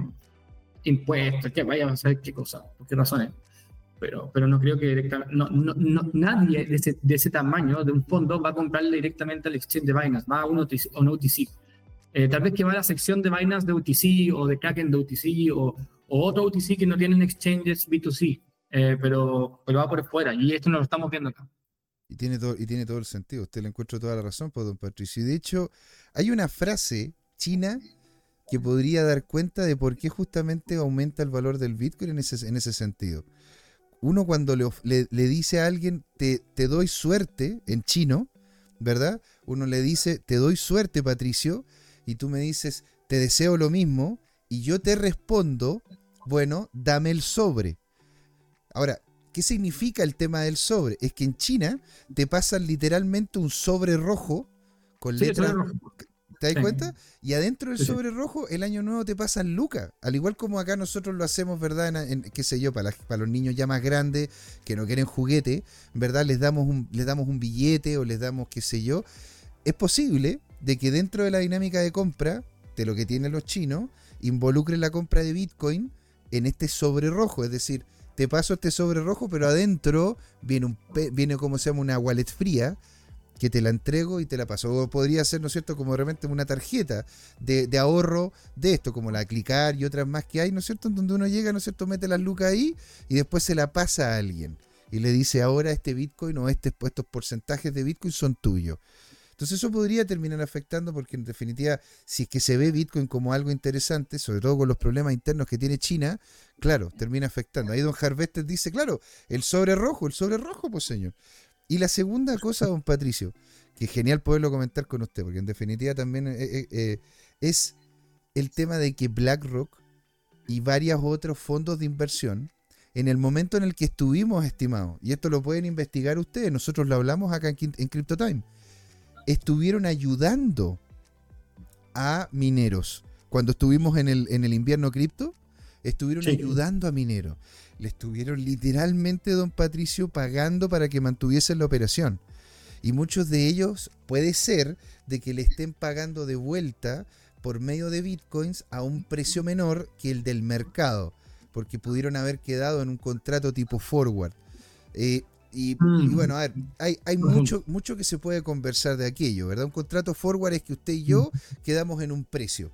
impuestos, que vaya a saber qué cosa, por qué razones pero, pero no creo que directamente, no, no, nadie de ese, de ese, tamaño de un fondo va a comprarle directamente al exchange de Binance, va a un OTC. Un OTC. Eh, tal vez que va a la sección de Binance de OTC o de Kraken de OTC o, o otro OTC que no tienen exchanges B2C, eh, pero, pero va por fuera y esto no lo estamos viendo acá. Y tiene, todo, y tiene todo el sentido, usted le encuentra toda la razón, pues, don Patricio. Y de hecho, hay una frase china que podría dar cuenta de por qué justamente aumenta el valor del Bitcoin en ese, en ese sentido uno cuando le, dice a alguien, te, te, doy suerte, en chino, ¿verdad? Uno le dice, te doy suerte, Patricio, y tú me dices, te deseo lo mismo, y yo te respondo, bueno, dame el sobre. Ahora, ¿qué significa el tema del sobre? Es que en China te pasan literalmente un sobre rojo con letras, ¿Te das cuenta? Y adentro del sobre rojo, el año nuevo te pasan lucas. Al igual como acá nosotros lo hacemos, ¿verdad? En, qué sé yo, para, para los niños ya más grandes que no quieren juguete, ¿verdad? Les damos, un, les damos un billete o les damos qué sé yo. Es posible de que dentro de la dinámica de compra de lo que tienen los chinos, involucre la compra de Bitcoin en este sobre rojo. Es decir, te paso este sobre rojo, pero adentro viene, un, viene como se llama una wallet fría que te la entrego y te la paso. O podría ser, ¿no es cierto?, como realmente una tarjeta de, ahorro de esto, como la Clicar y otras más que hay, ¿no es cierto?, en donde uno llega, ¿no es cierto?, mete las lucas ahí y después se la pasa a alguien. Y le dice, ahora este Bitcoin o este, estos porcentajes de Bitcoin son tuyos. Entonces eso podría terminar afectando porque en definitiva, si es que se ve Bitcoin como algo interesante, sobre todo con los problemas internos que tiene China, claro, termina afectando. Ahí don Harvester dice, claro, el sobre rojo, el sobre rojo, pues señor. Y la segunda cosa, don Patricio, que es genial poderlo comentar con usted, porque en definitiva también eh, eh, eh, es el tema de que BlackRock y varios otros fondos de inversión, en el momento en el que estuvimos, estimados, y esto lo pueden investigar ustedes, nosotros lo hablamos acá en, en CryptoTime, estuvieron ayudando a mineros. Cuando estuvimos en el, en el invierno cripto, estuvieron ayudando a mineros. Le estuvieron literalmente, don Patricio, pagando para que mantuviesen la operación. Y muchos de ellos puede ser de que le estén pagando de vuelta por medio de bitcoins a un precio menor que el del mercado, porque pudieron haber quedado en un contrato tipo forward. Eh, y, mm. bueno, a ver, hay, hay mucho, mucho que se puede conversar de aquello, ¿verdad? Un contrato forward es que usted y yo mm. quedamos en un precio,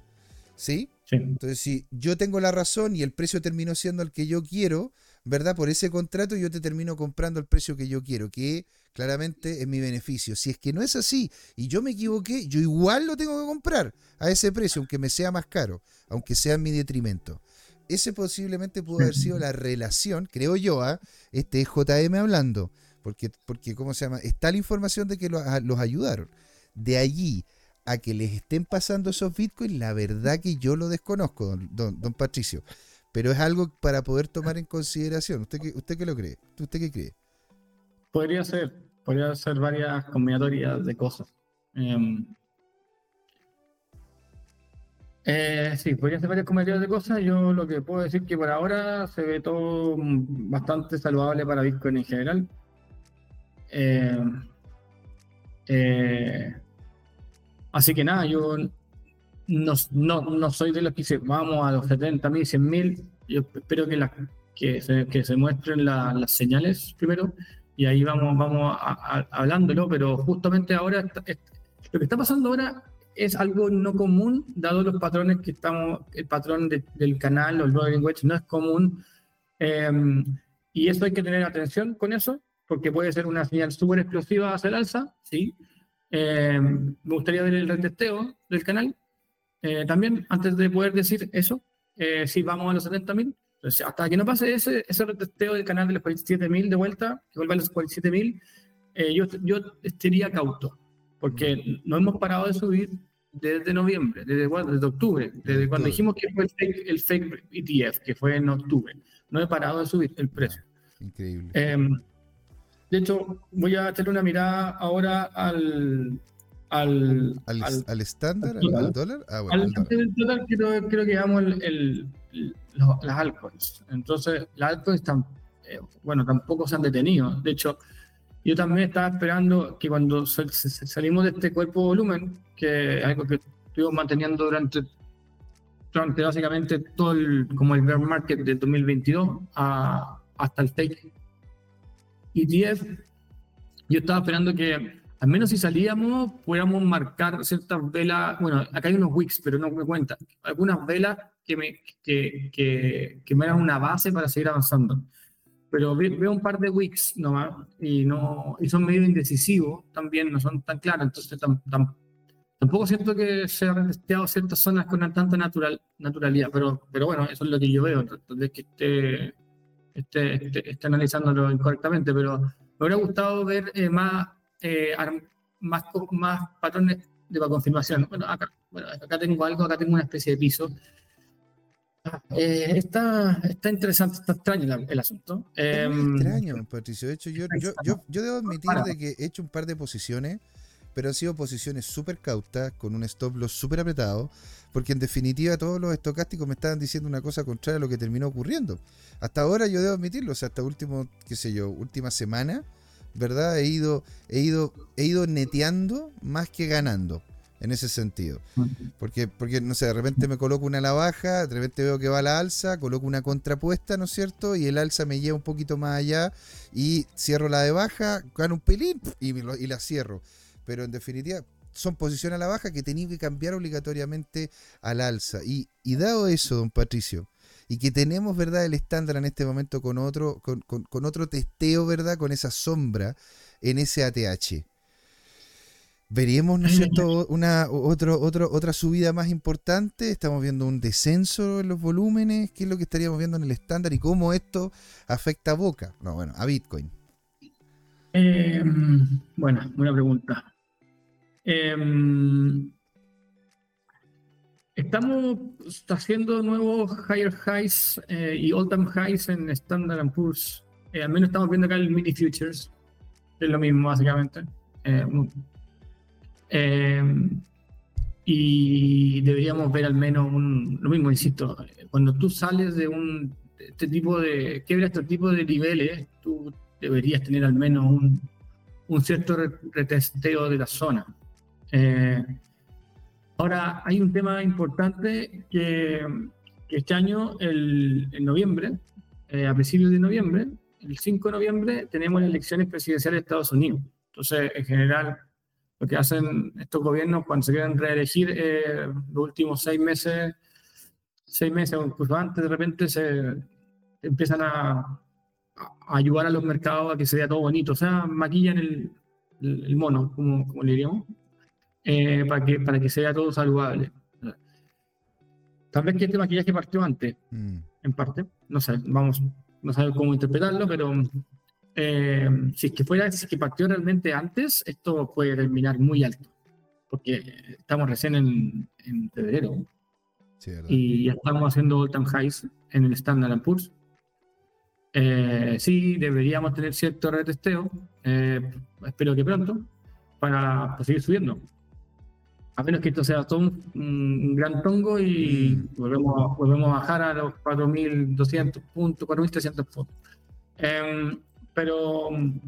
¿sí? sí. Entonces, si yo tengo la razón y el precio terminó siendo el que yo quiero, ¿verdad? Por ese contrato yo te termino comprando el precio que yo quiero, que claramente es mi beneficio. Si es que no es así y yo me equivoqué, yo igual lo tengo que comprar a ese precio, aunque me sea más caro, aunque sea en mi detrimento. Ese posiblemente pudo haber sido la relación, creo yo, a ¿ah? este es JM hablando, porque, porque, ¿cómo se llama? Está la información de que los, los ayudaron. De allí a que les estén pasando esos bitcoins, la verdad que yo lo desconozco, don, don Patricio pero es algo para poder tomar en consideración. ¿Usted qué, usted qué lo cree? ¿Usted qué cree? Podría ser, podría ser varias combinatorias de cosas. Em, eh, sí, podría ser varias combinatorias de cosas. Yo lo que puedo decir que por ahora se ve todo bastante saludable para Bitcoin en general. Em, eh, así que nada, yo no, no, no soy de los que dice vamos a los 70 mil, 100 mil. Yo espero que, la, que, se, que se muestren las señales primero y ahí vamos, vamos hablándolo, pero justamente ahora lo que está pasando ahora es algo no común, dado los patrones que estamos, el patrón del canal o el lenguaje no es común. Em, y eso hay que tener atención con eso, porque puede ser una señal súper explosiva hacia el alza, ¿sí? Em, me gustaría ver el retesteo del canal, eh, también, antes de poder decir eso, eh, si vamos a los 70.000, hasta que no pase ese, ese retesteo del canal de los 47.000 de vuelta, que vuelva a los 47.000, eh, yo, yo estaría cauto, porque no hemos parado de subir desde noviembre, desde, desde octubre, desde cuando dijimos que fue el fake, ETF, que fue en octubre. No he parado de subir el precio. Increíble. De hecho, voy a hacer una mirada ahora al, al, al, estándar, al, dólar. Ah, bueno, al, dólar. creo, creo, que llegamos el, las altcoins. Entonces, las altcoins eh, bueno, tampoco se han detenido. De hecho, yo también estaba esperando que cuando salimos de este cuerpo de volumen, que es algo que estuvimos manteniendo durante, durante básicamente todo el, como el bear market del 2022 hasta el take ETF, yo estaba esperando que al menos si salíamos, pudiéramos marcar ciertas velas, bueno, acá hay unos wicks, pero no me cuenta, algunas velas que me, que, que, que me dan una base para seguir avanzando. Pero veo un par de wicks nomás y, no, y son medio indecisivos también, no son tan claros, entonces tampoco siento que se han testeado ciertas zonas con tanta natural, naturalidad, pero, pero bueno, eso es lo que yo veo, entonces que esté, esté, esté, esté analizándolo incorrectamente, pero me hubiera gustado ver eh, más eh, más, más patrones de confirmación. Bueno acá, tengo algo, acá tengo una especie de piso. Eh, está, está interesante, está extraño el, asunto. Es em, extraño, Patricio. De hecho, yo, yo, yo, debo admitir de que he hecho un par de posiciones, pero han sido posiciones súper cautas, con un stop loss súper apretado, porque en definitiva todos los estocásticos me estaban diciendo una cosa contraria a lo que terminó ocurriendo. Hasta ahora yo debo admitirlo, o sea, hasta último, qué sé yo, última semana, ¿verdad? He ido, he ido, he ido neteando más que ganando en ese sentido. Porque, porque, no sé, de repente me coloco una a la baja, de repente veo que va la alza, coloco una contrapuesta, ¿no es cierto? Y el alza me lleva un poquito más allá y cierro la de baja, gano un pelín y, y la cierro. Pero en definitiva, son posiciones a la baja que tenía que cambiar obligatoriamente al alza. Y, y dado eso, don Patricio, y que tenemos, ¿verdad?, el estándar en este momento con otro, con, otro testeo, ¿verdad?, con esa sombra en ese ATH. ¿Veríamos, ¿no es cierto?, una, otro, otro, otra subida más importante. Estamos viendo un descenso en los volúmenes. ¿Qué es lo que estaríamos viendo en el estándar y cómo esto afecta a Boca? No, bueno, a Bitcoin. Em, bueno, buena pregunta. Eh, estamos haciendo nuevos higher highs eh, y all time highs en Standard Poor's. Eh, al menos estamos viendo acá el mini futures, es lo mismo básicamente. y deberíamos ver al menos un, lo mismo, insisto, cuando tú sales de un este tipo de, quebra este tipo de niveles, tú deberías tener al menos un, un cierto retesteo de la zona. Eh, ahora, hay un tema importante que, este año, el, en noviembre, eh, a principios de noviembre, el 5 de noviembre, tenemos las elecciones presidenciales de Estados Unidos. Entonces, en general, lo que hacen estos gobiernos cuando se quieren reelegir eh, los últimos seis meses, seis meses o incluso antes, de repente se empiezan a, ayudar a los mercados a que se vea todo bonito, o sea, maquillan el, el, mono, como, como, le diríamos, eh, para, que, para que se vea todo saludable. Tal vez que este maquillaje partió antes, mm. en parte, no sé, vamos, no sabemos cómo interpretarlo, pero eh, si es que fuera, si es que partió realmente antes, esto puede terminar muy alto, porque estamos recién en, en febrero. y ya estamos haciendo all-time highs en el Standard Poor's. Eh, sí, deberíamos tener cierto retesteo, eh, espero que pronto, para, seguir subiendo. A menos que esto sea todo un, gran tongo y mm. volvemos, volvemos a bajar a los 4.200 puntos, 4.300 puntos. Em, pero mm,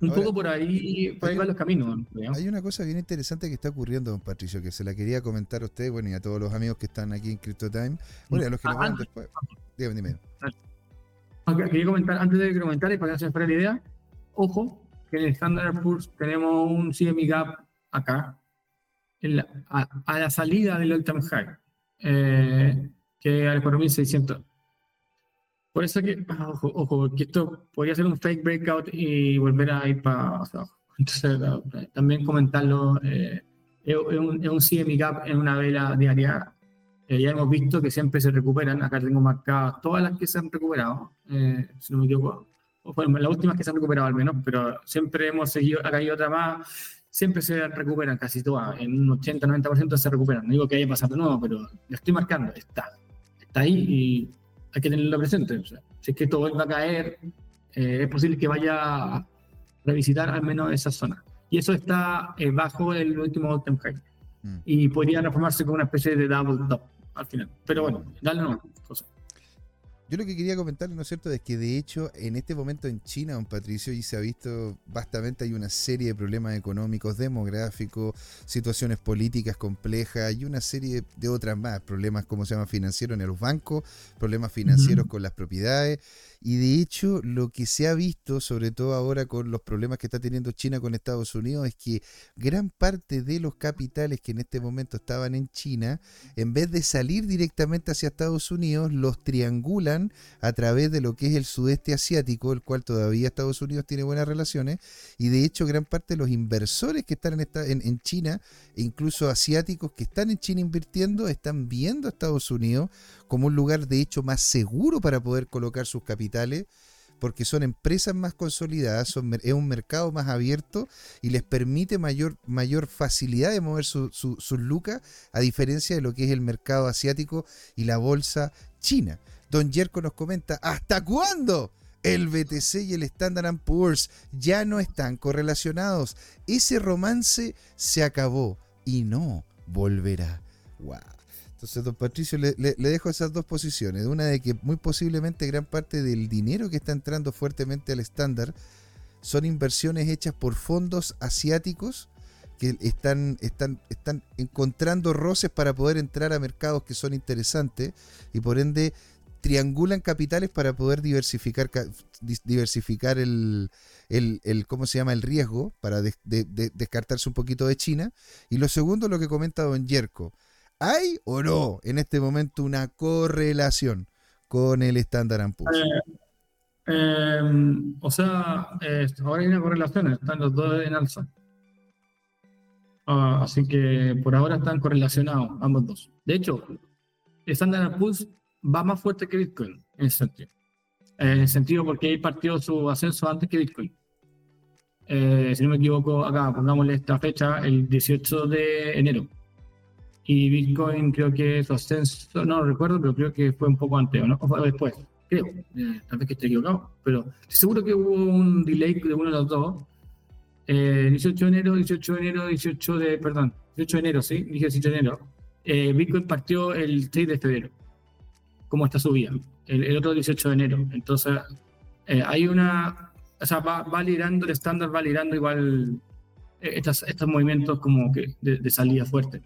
un poco por ahí, por ahí van los caminos. Hay una cosa bien interesante que está ocurriendo, don Patricio, que se la quería comentar a usted, bueno, y a todos los amigos que están aquí en CryptoTime. Bueno, y a los que lo ah, después. Dígame, dime. Quería comentar, antes de comentar y para que se fuera la idea, ojo, que en el Standard Poor's tenemos un CME Gap acá, a, la salida del All-Time High, eh, que al 4600. Por eso que, ah, ojo, ojo, que esto podría ser un fake breakout y volver a ir para abajo. Entonces, también comentarlo, eh, es, un, es un CME Gap en una vela diaria eh, ya hemos visto que siempre se recuperan. Acá tengo marcadas todas las que se han recuperado, eh, si no me equivoco. Bueno, las últimas que se han recuperado al menos, pero siempre hemos seguido, acá hay otra más, siempre se recuperan casi todas, en un 80-90% se recuperan. No digo que haya pasado nuevo, pero lo estoy marcando, está, está ahí y hay que tenerlo presente. si es que esto vuelve a caer, eh, es posible que vaya a revisitar al menos esa zona. Y eso está bajo el último all-time high. Mm. Y podría reformarse como una especie de double top al final. Pero bueno, dale no, Yo lo que quería comentarle, ¿no es cierto?, es que de hecho en este momento en China, don Patricio, y se ha visto bastante, hay una serie de problemas económicos, demográficos, situaciones políticas complejas y una serie de otras más, problemas, como se llama, financieros en los bancos, problemas financieros con las propiedades. Y de hecho, lo que se ha visto, sobre todo ahora con los problemas que está teniendo China con Estados Unidos, es que gran parte de los capitales que en este momento estaban en China, en vez de salir directamente hacia Estados Unidos, los triangulan a través de lo que es el sudeste asiático, el cual todavía Estados Unidos tiene buenas relaciones. Y de hecho, gran parte de los inversores que están en, China, e incluso asiáticos que están en China invirtiendo, están viendo a Estados Unidos como un lugar de hecho más seguro para poder colocar sus capitales, porque son empresas más consolidadas, es un mercado más abierto y les permite mayor, mayor facilidad de mover sus su, lucas, a diferencia de lo que es el mercado asiático y la bolsa china. Don Yerko nos comenta, ¿hasta cuándo? El BTC y el Standard Poor's ya no están correlacionados. Ese romance se acabó y no volverá. ¡Wow! Entonces, don Patricio, le, dejo esas dos posiciones. Una de que muy posiblemente gran parte del dinero que está entrando fuertemente al estándar son inversiones hechas por fondos asiáticos que están, están, están encontrando roces para poder entrar a mercados que son interesantes y por ende triangulan capitales para poder diversificar, diversificar el, el, ¿cómo se llama? el riesgo, para descartarse un poquito de China. Y lo segundo, lo que comenta don Yerko, ¿Hay o no en este momento una correlación con el Standard Poor's? Eh, em, o sea, ahora hay una correlación, están los dos en alza. Ah, así que por ahora están correlacionados ambos dos. De hecho, el Standard Poor's va más fuerte que Bitcoin en ese sentido. En el sentido porque ahí partió su ascenso antes que Bitcoin. Eh, si no me equivoco, acá pongámosle esta fecha, el 18 de enero y Bitcoin creo que su ascenso, no recuerdo, pero creo que fue un poco antes, ¿no? O después, creo, eh, tal vez que esté equivocado, pero seguro que hubo un delay de uno de los dos. 18 de enero, 18 de enero, 18 de, perdón, 18 de enero, sí, 18 de enero. Bitcoin partió el 6 de febrero, como está subida, el, el otro 18 de enero. Entonces, hay una, o sea, va, va liderando, el estándar va liderando igual eh, estos movimientos como que de, salida fuerte.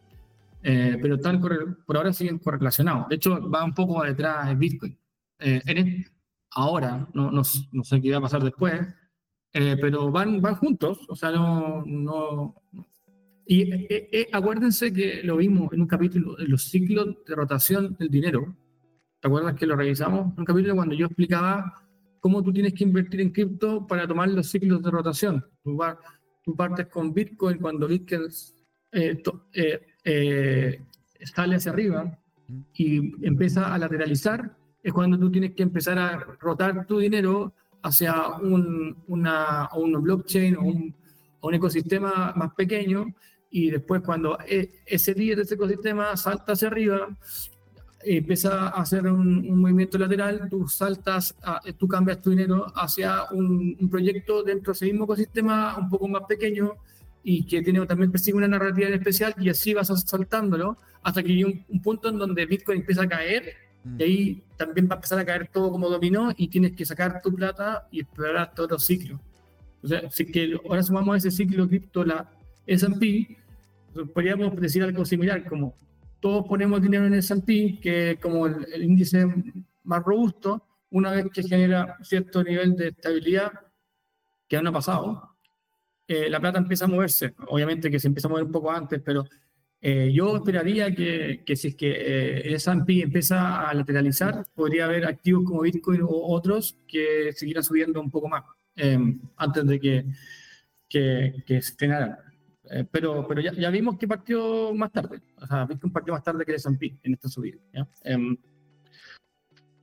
Eh, pero están por ahora siguen correlacionados. De hecho, va un poco detrás de Bitcoin. Eh, ahora, no, no, no, sé qué va a pasar después, pero van, van juntos. O sea, no. no y acuérdense que lo vimos en un capítulo, en los ciclos de rotación del dinero. ¿Te acuerdas que lo revisamos? Un capítulo cuando yo explicaba cómo tú tienes que invertir en cripto para tomar los ciclos de rotación. Tú vas tú partes con Bitcoin cuando Bitcoin eh, eh, eh, sale hacia arriba y empieza a lateralizar, es cuando tú tienes que empezar a rotar tu dinero hacia un, una, un blockchain o un, un, ecosistema más pequeño y después cuando ese líder de ese ecosistema salta hacia arriba, empieza a hacer un, movimiento lateral, tú saltas, tú cambias tu dinero hacia un, proyecto dentro de ese mismo ecosistema un poco más pequeño y que tiene también persigue una narrativa en especial y así vas saltándolo hasta que hay un, punto en donde Bitcoin empieza a caer y ahí también va a empezar a caer todo como dominó y tienes que sacar tu plata y esperar todo el ciclo. O sea, si que ahora sumamos ese ciclo cripto, la S&P, podríamos decir algo similar, como todos ponemos dinero en el S&P, que como el, índice más robusto, una vez que genera cierto nivel de estabilidad, que aún no ha pasado, eh, la plata empieza a moverse. Obviamente que se empieza a mover un poco antes, pero eh, yo esperaría que, que, si es que eh, el S&P empieza a lateralizar, podría haber activos como Bitcoin o otros que siguieran subiendo un poco más antes de que, que, que se frenaran. Eh, pero pero ya, ya, vimos que partió más tarde. O sea, Bitcoin partió más tarde que el S&P en esta subida. ¿ya? Eh,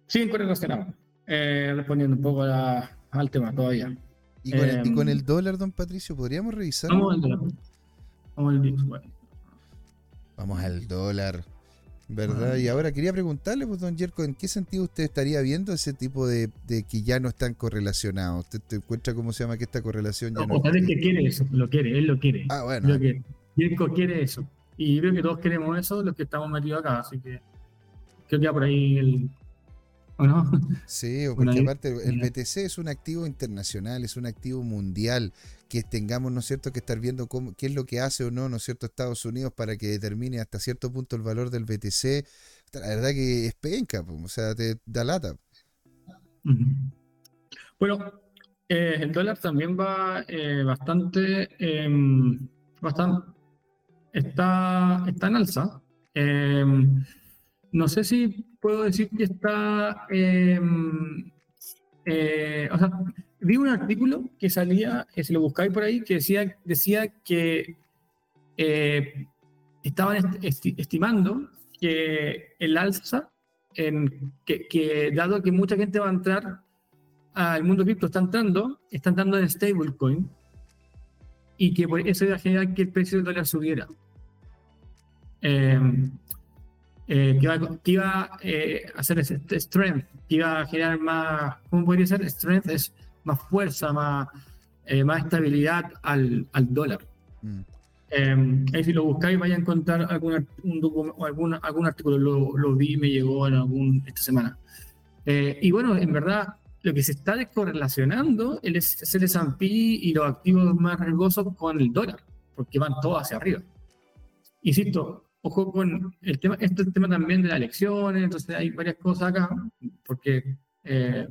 siguen correlacionados. Eh, respondiendo un poco al tema todavía. ¿Y con, el, ¿Y con, el, em, dólar, don Patricio, podríamos revisar? Vamos al dólar. Vamos al. Vamos al dólar. ¿Verdad? Y ahora quería preguntarle, pues, don Jerko, ¿en qué sentido usted estaría viendo ese tipo de, de que ya no están correlacionados? ¿Usted te encuentra cómo se llama que esta correlación ya no, no es que quiere eso, lo quiere, él lo quiere. Ah, bueno. Lo quiere. Jerko quiere eso. Y creo que todos queremos eso, los que estamos metidos acá, así que creo que ya por ahí el, ¿O no? Sí, porque aparte el BTC es un activo internacional, es un activo mundial, que tengamos, ¿no es cierto?, que estar viendo cómo, qué es lo que hace o no, ¿no es cierto?, Estados Unidos para que determine hasta cierto punto el valor del BTC. La verdad que es penca, o sea, te da lata. Bueno, eh, el dólar también va eh, bastante, em, bastante, está, está en alza. Em, no sé si puedo decir que está, em, eh, o sea, vi un artículo que salía, si lo buscáis por ahí, que decía, decía que eh, estaban estimando que el alza, en, que, dado que mucha gente va a entrar al mundo cripto, está entrando, está entrando en stablecoin, y que por eso iba a generar que el precio del dólar subiera. Eh, eh, que iba, a eh, hacer ese strength, que iba a generar más, ¿cómo podría ser? Strength es más fuerza, más, eh, más estabilidad al, al dólar. Mm. Em, ahí si lo buscáis vaya a encontrar algún, un algún, algún artículo, lo, lo, vi, me llegó en algún esta semana. y bueno, en verdad, lo que se está descorrelacionando es el S&P y los activos más riesgosos con el dólar, porque van todos hacia arriba. Insisto, ojo con el tema, este es el tema también de las elecciones, entonces hay varias cosas acá, porque, eh,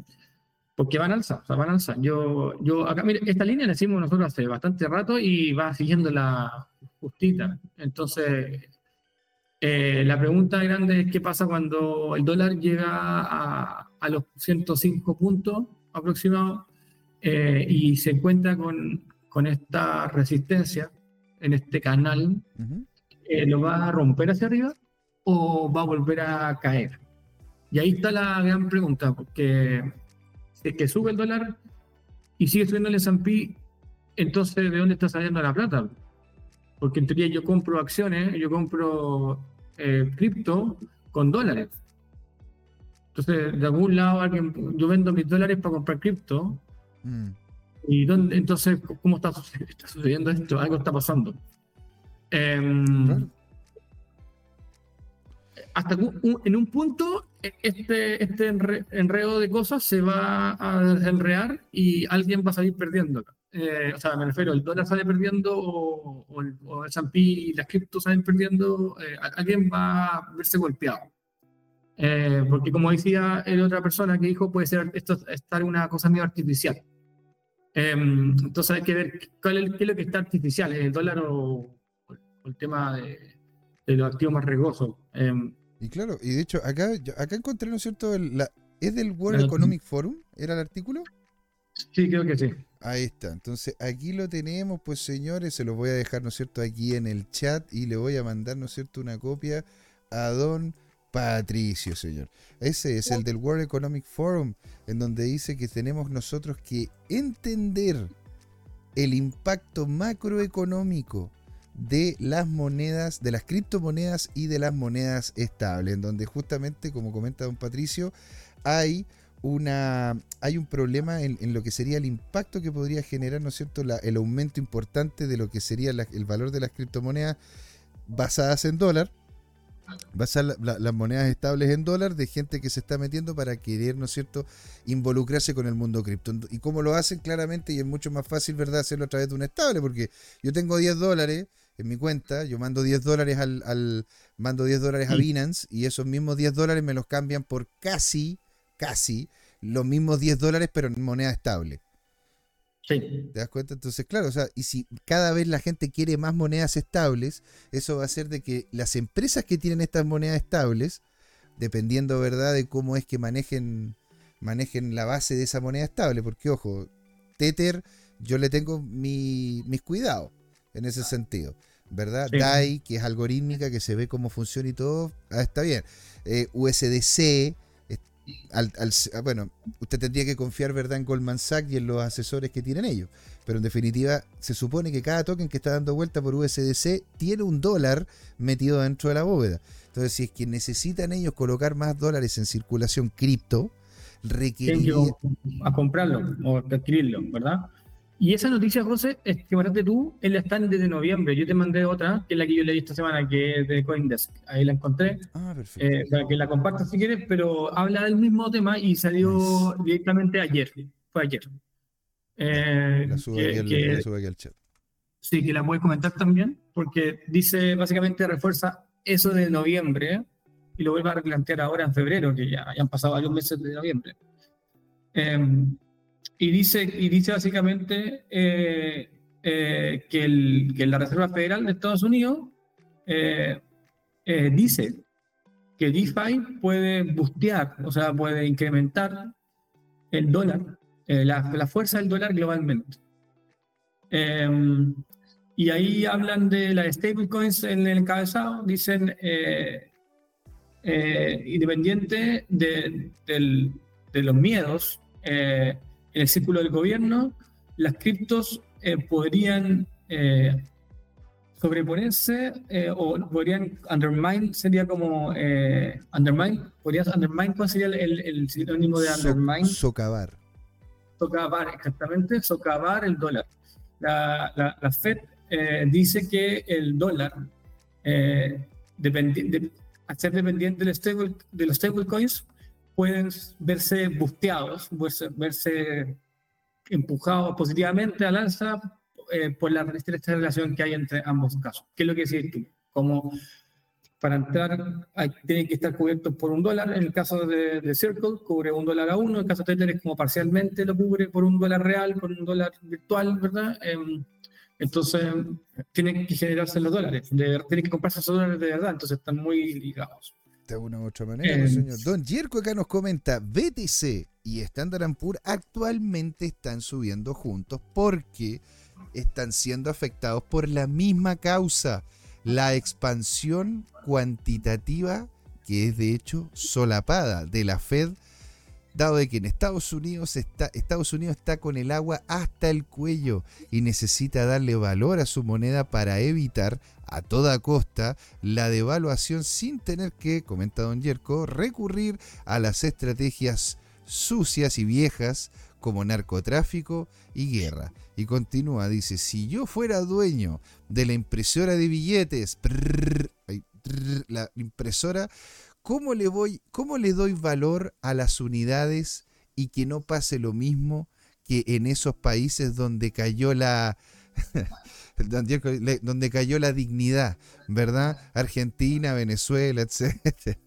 porque van alza, o sea, van alza. Yo, yo acá, mire, esta línea la hicimos nosotros hace bastante rato y va siguiendo la justita. Entonces, eh, la pregunta grande es qué pasa cuando el dólar llega a, a los 105 puntos aproximados eh, y se encuentra con, con esta resistencia en este canal. Eh, ¿lo va a romper hacia arriba o va a volver a caer? Y ahí está la gran pregunta, porque si es que sube el dólar y sigue subiendo el S&P, entonces ¿de dónde está saliendo la plata? Porque en teoría yo compro acciones, yo compro eh, cripto con dólares. Entonces, de algún lado, alguien, yo vendo mis dólares para comprar cripto. Mm. ¿Y dónde, entonces, cómo está, [laughs] sucediendo esto? Algo está pasando. Em, hasta en un punto, e, este, este enredo de cosas se va a desenrear y alguien va a salir perdiendo. Eh, o sea, me refiero, el dólar sale perdiendo o, o el S&P y las criptos salen perdiendo, eh, alguien va a verse golpeado. Eh, porque como decía el otra persona que dijo, puede ser esto estar una cosa medio artificial. Em, entonces hay que ver cuál es, qué es lo que está artificial, el dólar o, el tema de, los activos más riesgosos. Em, y claro, y de hecho acá, acá encontré, ¿no es cierto? la, ¿Es del World Economic Forum? ¿Era el artículo? Sí, creo que sí. Ahí está. Entonces, aquí lo tenemos, pues señores, se los voy a dejar, ¿no es cierto?, aquí en el chat y le voy a mandar, ¿no es cierto?, una copia a don Patricio, señor. Ese es el del World Economic Forum, en donde dice que tenemos nosotros que entender el impacto macroeconómico de las monedas, de las criptomonedas y de las monedas estables, en donde justamente, como comenta don Patricio, hay una hay un problema en, lo que sería el impacto que podría generar, ¿no es cierto?, el aumento importante de lo que sería el valor de las criptomonedas basadas en dólar, basar las monedas estables en dólar de gente que se está metiendo para querer, ¿no es cierto?, involucrarse con el mundo cripto. ¿Y cómo lo hacen? Claramente, y es mucho más fácil, ¿verdad?, hacerlo a través de un estable, porque yo tengo 10 dólares en mi cuenta, yo mando 10 dólares al, al mando 10 dólares a Binance y esos mismos 10 dólares me los cambian por casi casi los mismos 10 dólares, pero en moneda estable. Sí. ¿Te das cuenta? Entonces, claro, o sea, y si cada vez la gente quiere más monedas estables, eso va a hacer de que las empresas que tienen estas monedas estables, dependiendo, ¿verdad?, de cómo es que manejen, manejen la base de esa moneda estable, porque, ojo, Tether, yo le tengo mi, mis cuidados en ese sentido, ¿verdad? DAI, que es algorítmica, que se ve cómo funciona y todo, ah, está bien. Eh, USDC, al, ah, bueno, usted tendría que confiar, ¿verdad?, en Goldman Sachs y en los asesores que tienen ellos. Pero en definitiva, se supone que cada token que está dando vuelta por USDC tiene un dólar metido dentro de la bóveda. Entonces, si es que necesitan ellos colocar más dólares en circulación cripto, requeriría... a comprarlo o adquirirlo, ¿verdad? Y esa noticia, José, es que mandaste tú, él está desde noviembre. Yo te mandé otra, que es la que yo leí esta semana, que es de Coindesk. Ahí la encontré. Ah, perfecto. Eh, para que la compartas si quieres, pero habla del mismo tema y salió directamente ayer. Fue ayer. Eh, la sube aquí, al chat. Sí, que la puedes comentar también, porque dice, básicamente refuerza eso de noviembre y lo vuelve a replantear ahora en febrero, que ya, ya han pasado varios meses de noviembre. Eh, y dice, y dice básicamente eh, eh, que, el, que, la Reserva Federal de Estados Unidos eh, dice que DeFi puede bustear, o sea, puede incrementar el dólar, la, la, fuerza del dólar globalmente. y ahí hablan de las stablecoins en el encabezado, dicen independiente de, de, los miedos en el círculo del gobierno, las criptos eh, podrían eh, sobreponerse eh, o podrían undermine, sería como undermine, podrías undermine, ¿cuál sería el, sinónimo de undermine? socavar. Socavar, exactamente, socavar el dólar. La, la, Fed dice que el dólar, de, al ser dependiente del stable, de los stablecoins, pueden verse busteados, verse, empujados positivamente al alza eh, por la estrecha relación que hay entre ambos casos. ¿Qué es lo que decir tú? Como para entrar hay, tienen que estar cubiertos por un dólar, en el caso de, Circle cubre un dólar a uno, en el caso de Tether es como parcialmente lo cubre por un dólar real, por un dólar virtual, ¿verdad? Em, entonces tienen que generarse los dólares, tienen que comprarse esos dólares de verdad, entonces están muy ligados de alguna u otra manera, eh, señor. Don Jerko acá nos comenta, BTC y Standard Poor's actualmente están subiendo juntos porque están siendo afectados por la misma causa, la expansión cuantitativa que es de hecho solapada de la Fed, dado de que en Estados Unidos está, Estados Unidos está con el agua hasta el cuello y necesita darle valor a su moneda para evitar a toda costa la devaluación sin tener que, comenta don Yerko, recurrir a las estrategias sucias y viejas como narcotráfico y guerra. Y continúa, dice, si yo fuera dueño de la impresora de billetes, la impresora, ¿cómo le, voy, ¿cómo le doy valor a las unidades y que no pase lo mismo que en esos países donde cayó la [laughs] donde cayó la dignidad, ¿verdad? Argentina, Venezuela, [laughs] etc.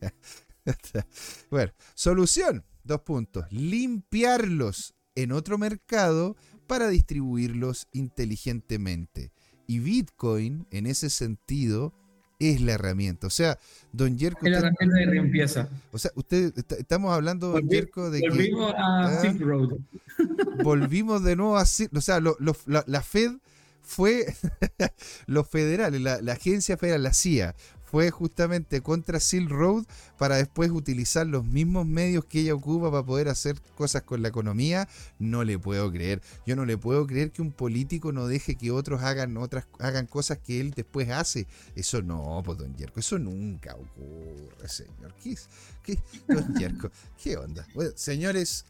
bueno, solución, dos puntos, limpiarlos en otro mercado para distribuirlos inteligentemente. Y Bitcoin, en ese sentido, es la herramienta. O sea, don Yerko. Es la herramienta de limpieza. O sea, usted, estamos hablando, don Yerko, de volvimos a ¿ah? Silk Road. Volvimos de nuevo a Silk O sea, la, Fed fue. [laughs] los federales, la, agencia federal, la CIA, fue justamente contra Silk Road para después utilizar los mismos medios que ella ocupa para poder hacer cosas con la economía, no le puedo creer. Yo no le puedo creer que un político no deje que otros hagan otras hagan cosas que él después hace. Eso no, pues don Yerko, eso nunca ocurre, señor. ¿Qué, qué, don Yerko, ¿qué onda? Bueno, señores,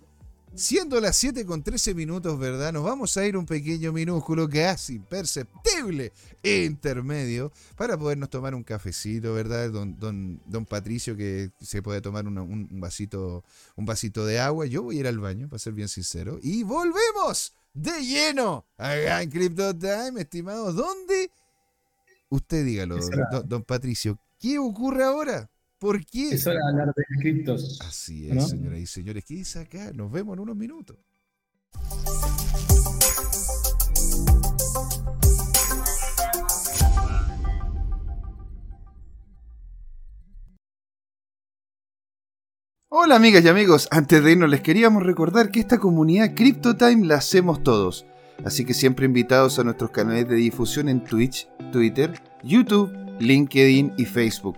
Siendo las 7 con 13 minutos, ¿verdad? Nos vamos a ir un pequeño minúsculo, casi imperceptible intermedio, para podernos tomar un cafecito, ¿verdad? Don, don, don Patricio, que se puede tomar un, vasito, un vasito de agua. Yo voy a ir al baño, para ser bien sincero. Y volvemos de lleno a en Crypto Time, estimados. ¿Dónde? Usted dígalo, don Patricio. ¿Qué ocurre ahora? ¿Por qué? Es hora de hablar de criptos. Así es, señoras y señores. ¿Qué dice acá? Nos vemos en unos minutos. Hola amigas y amigos, antes de irnos les queríamos recordar que esta comunidad CryptoTime la hacemos todos, así que siempre invitados a nuestros canales de difusión en Twitch, Twitter, YouTube, LinkedIn y Facebook